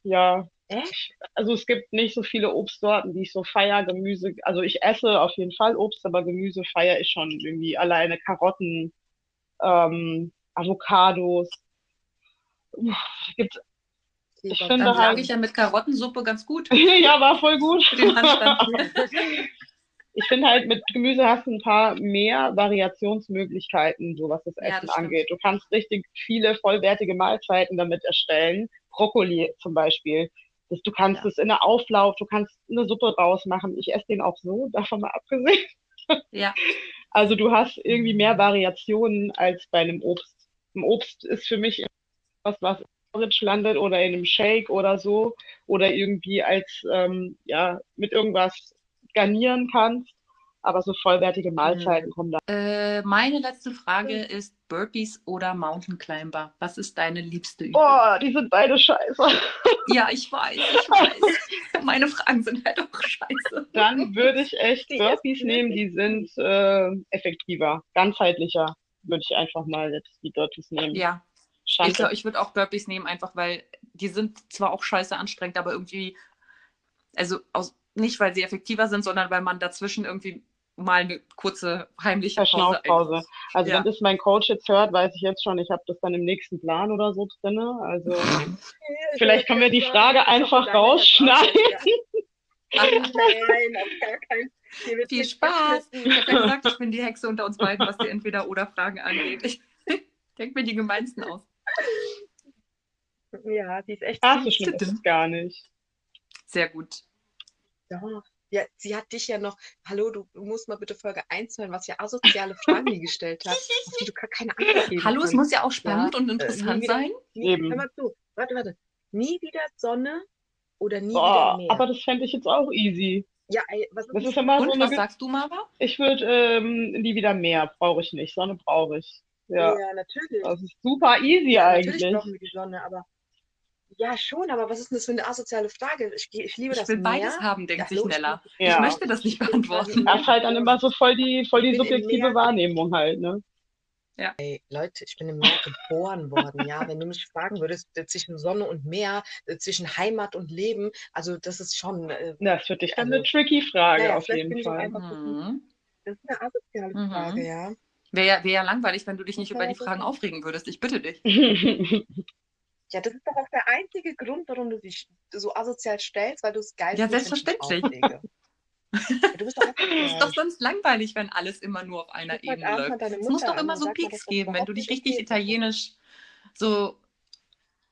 Ja, Echt? also es gibt nicht so viele Obstsorten, die ich so feier. Gemüse, also ich esse auf jeden Fall Obst, aber Gemüse feiere ich schon irgendwie. Alleine Karotten, ähm, Avocados. Uff, gibt, Ich Lieber finde Dann halt- sage ich ja mit Karottensuppe ganz gut. [LAUGHS] ja, war voll gut. [LAUGHS] Ich finde halt, mit Gemüse hast du ein paar mehr Variationsmöglichkeiten, so was das Ja, Essen das stimmt. angeht. Du kannst richtig viele vollwertige Mahlzeiten damit erstellen. Brokkoli zum Beispiel. Das, du kannst Ja. es in einer Auflauf, du kannst eine Suppe draus machen. Ich esse den auch so, [LAUGHS] davon mal abgesehen. Ja, Also du hast irgendwie mehr Variationen als bei einem Obst. Ein Obst ist für mich was, was im Porridge landet oder in einem Shake oder so. Oder irgendwie als, ähm, ja, mit irgendwas garnieren kannst. Aber so vollwertige Mahlzeiten kommen da. äh, meine letzte Frage ist Burpees oder Mountain Climber. Was ist deine liebste Übung? Boah, die sind beide scheiße. [LAUGHS] Ja, ich weiß, ich weiß. [LAUGHS] Meine Fragen sind halt auch scheiße. Dann würde ich echt Die Burpees nehmen, die sind äh, effektiver, ganzheitlicher. Würde ich einfach mal jetzt die Burpees nehmen. Ja, ich Schande. glaube, ich würde auch Burpees nehmen, einfach weil die sind zwar auch scheiße anstrengend, aber irgendwie, also aus, nicht weil sie effektiver sind, sondern weil man dazwischen irgendwie mal eine kurze heimliche Pause. Also Ja. wenn das mein Coach jetzt hört, weiß ich jetzt schon, ich habe das dann im nächsten Plan oder so drinne. Also [LAUGHS] [LAUGHS] Vielleicht können wir die Frage einfach rausschneiden. Ach, [LAUGHS] Nein, auf gar keinen viel Spaß. Ich habe ja gesagt, ich bin die Hexe unter uns beiden, was die Entweder-Oder-Fragen angeht. Ich denke mir die gemeinsten aus. Ja, die ist echt ach, so schlimm ist es gar nicht. Sehr gut. Doch. Ja, sie hat dich ja noch, hallo, du musst mal bitte Folge 1 hören, was für asoziale Fragen die gestellt hat, auf die du gar keine Antwort geben Hallo, es muss ja auch spannend Ja, und äh, interessant nie wieder- sein. Nie, Eben. hör mal zu, warte, warte. Nie wieder Sonne oder nie wieder Boah, Meer? aber das fände ich jetzt auch easy. ja, ey, was Das ist immer so Und was eine. sagst du, Mara? Ich würde ähm, nie wieder mehr, brauche ich nicht. Sonne brauche ich. Ja, Ja, natürlich. das ist super easy Ja, eigentlich. natürlich brauchen wir die Sonne, aber ja, schon, aber was ist denn das für eine asoziale Frage? Ich, ich liebe Ich das will Meer. beides haben, denkt Ja, sich Nella. ich- Ich Ja. möchte das nicht beantworten. Das ist halt dann immer so voll die, voll die Ich subjektive. Wahrnehmung halt, ne? Ey, Leute, ich bin im Meer geboren worden, ja. Wenn du mich fragen würdest, äh, zwischen Sonne und Meer, äh, zwischen Heimat und Leben, also das ist schon, äh, Das ist für dich dann Also, eine tricky Frage naja, auf jeden ich Fall. Mhm. das ist eine asoziale Mhm. Frage, ja. Wäre ja, wär ja langweilig, wenn du dich nicht über die Ja, Fragen das- aufregen würdest. Ich bitte dich. [LAUGHS] Ja, das ist doch auch der einzige Grund, warum du dich so asozial stellst, weil du es geil Ja, selbstverständlich. Ja, du bist doch auch [LAUGHS] Ist doch sonst langweilig, wenn alles immer nur auf einer Ebene läuft. Es muss doch immer so Peaks geben, wenn du dich richtig italienisch so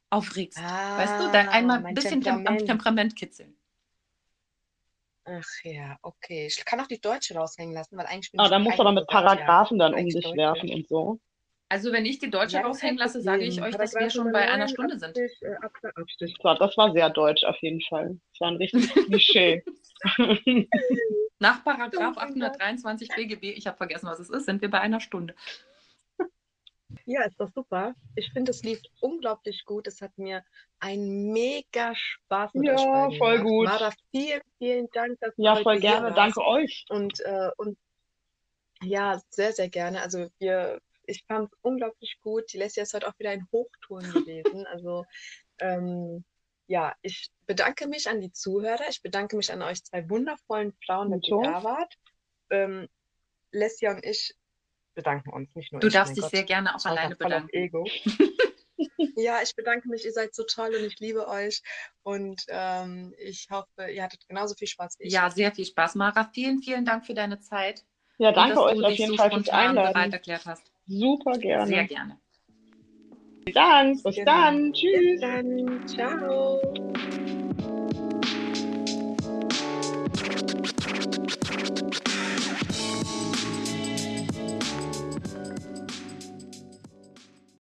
aufregst. weißt du, Ah, dann einmal ein bisschen Tem am Temperament. Temperament kitzeln. Ach ja, okay. Ich kann auch die Deutsche raushängen lassen, weil eigentlich bin Ah, ich da musst du aber mit. Paragraphen dann um dich Deutsche. werfen und so. Also wenn ich die Deutsche Ja, raushängen lasse, sage ich euch, dass wir schon bei einer 9, Stunde sind. Äh. Das war, sehr deutsch auf jeden Fall. Das war ein richtiges [LAUGHS] Klischee. [LAUGHS] Nach Paragraph Oh mein Gott. 823 BGB, ich habe vergessen, was es ist, sind wir bei einer Stunde. Ja, ist doch super. Ich finde, es lief unglaublich gut. Es hat mir einen mega Spaß mit euch Ja, voll gemacht. gut. Mara, vielen, vielen Dank, dass du Ja, voll gerne. Danke euch. Und, äh, und ja, sehr, sehr gerne. Also wir, ich fand es unglaublich gut. Die Leslie ist heute auch wieder ein Hochtouren gewesen. Also ähm, ja, ich bedanke mich an die Zuhörer. Ich bedanke mich an euch zwei wundervollen Frauen, dass ihr da wart. Ähm, Leslie und ich bedanken uns, nicht nur Du ich, darfst dich Gott. sehr gerne auch Ich alleine bedanken. Ego. [LAUGHS] Ja, ich bedanke mich. Ihr seid so toll und ich liebe euch. Und ähm, ich hoffe, ihr hattet genauso viel Spaß wie ich. Ja, sehr viel Spaß. Mara, vielen, vielen Dank für deine Zeit. Ja, und danke dass euch du auf dich jeden so Fall fürs spontan bereit Einladen. erklärt hast. Super gerne. Sehr gerne. Bis Genau. dann. Bis Tschüss. dann. Ciao.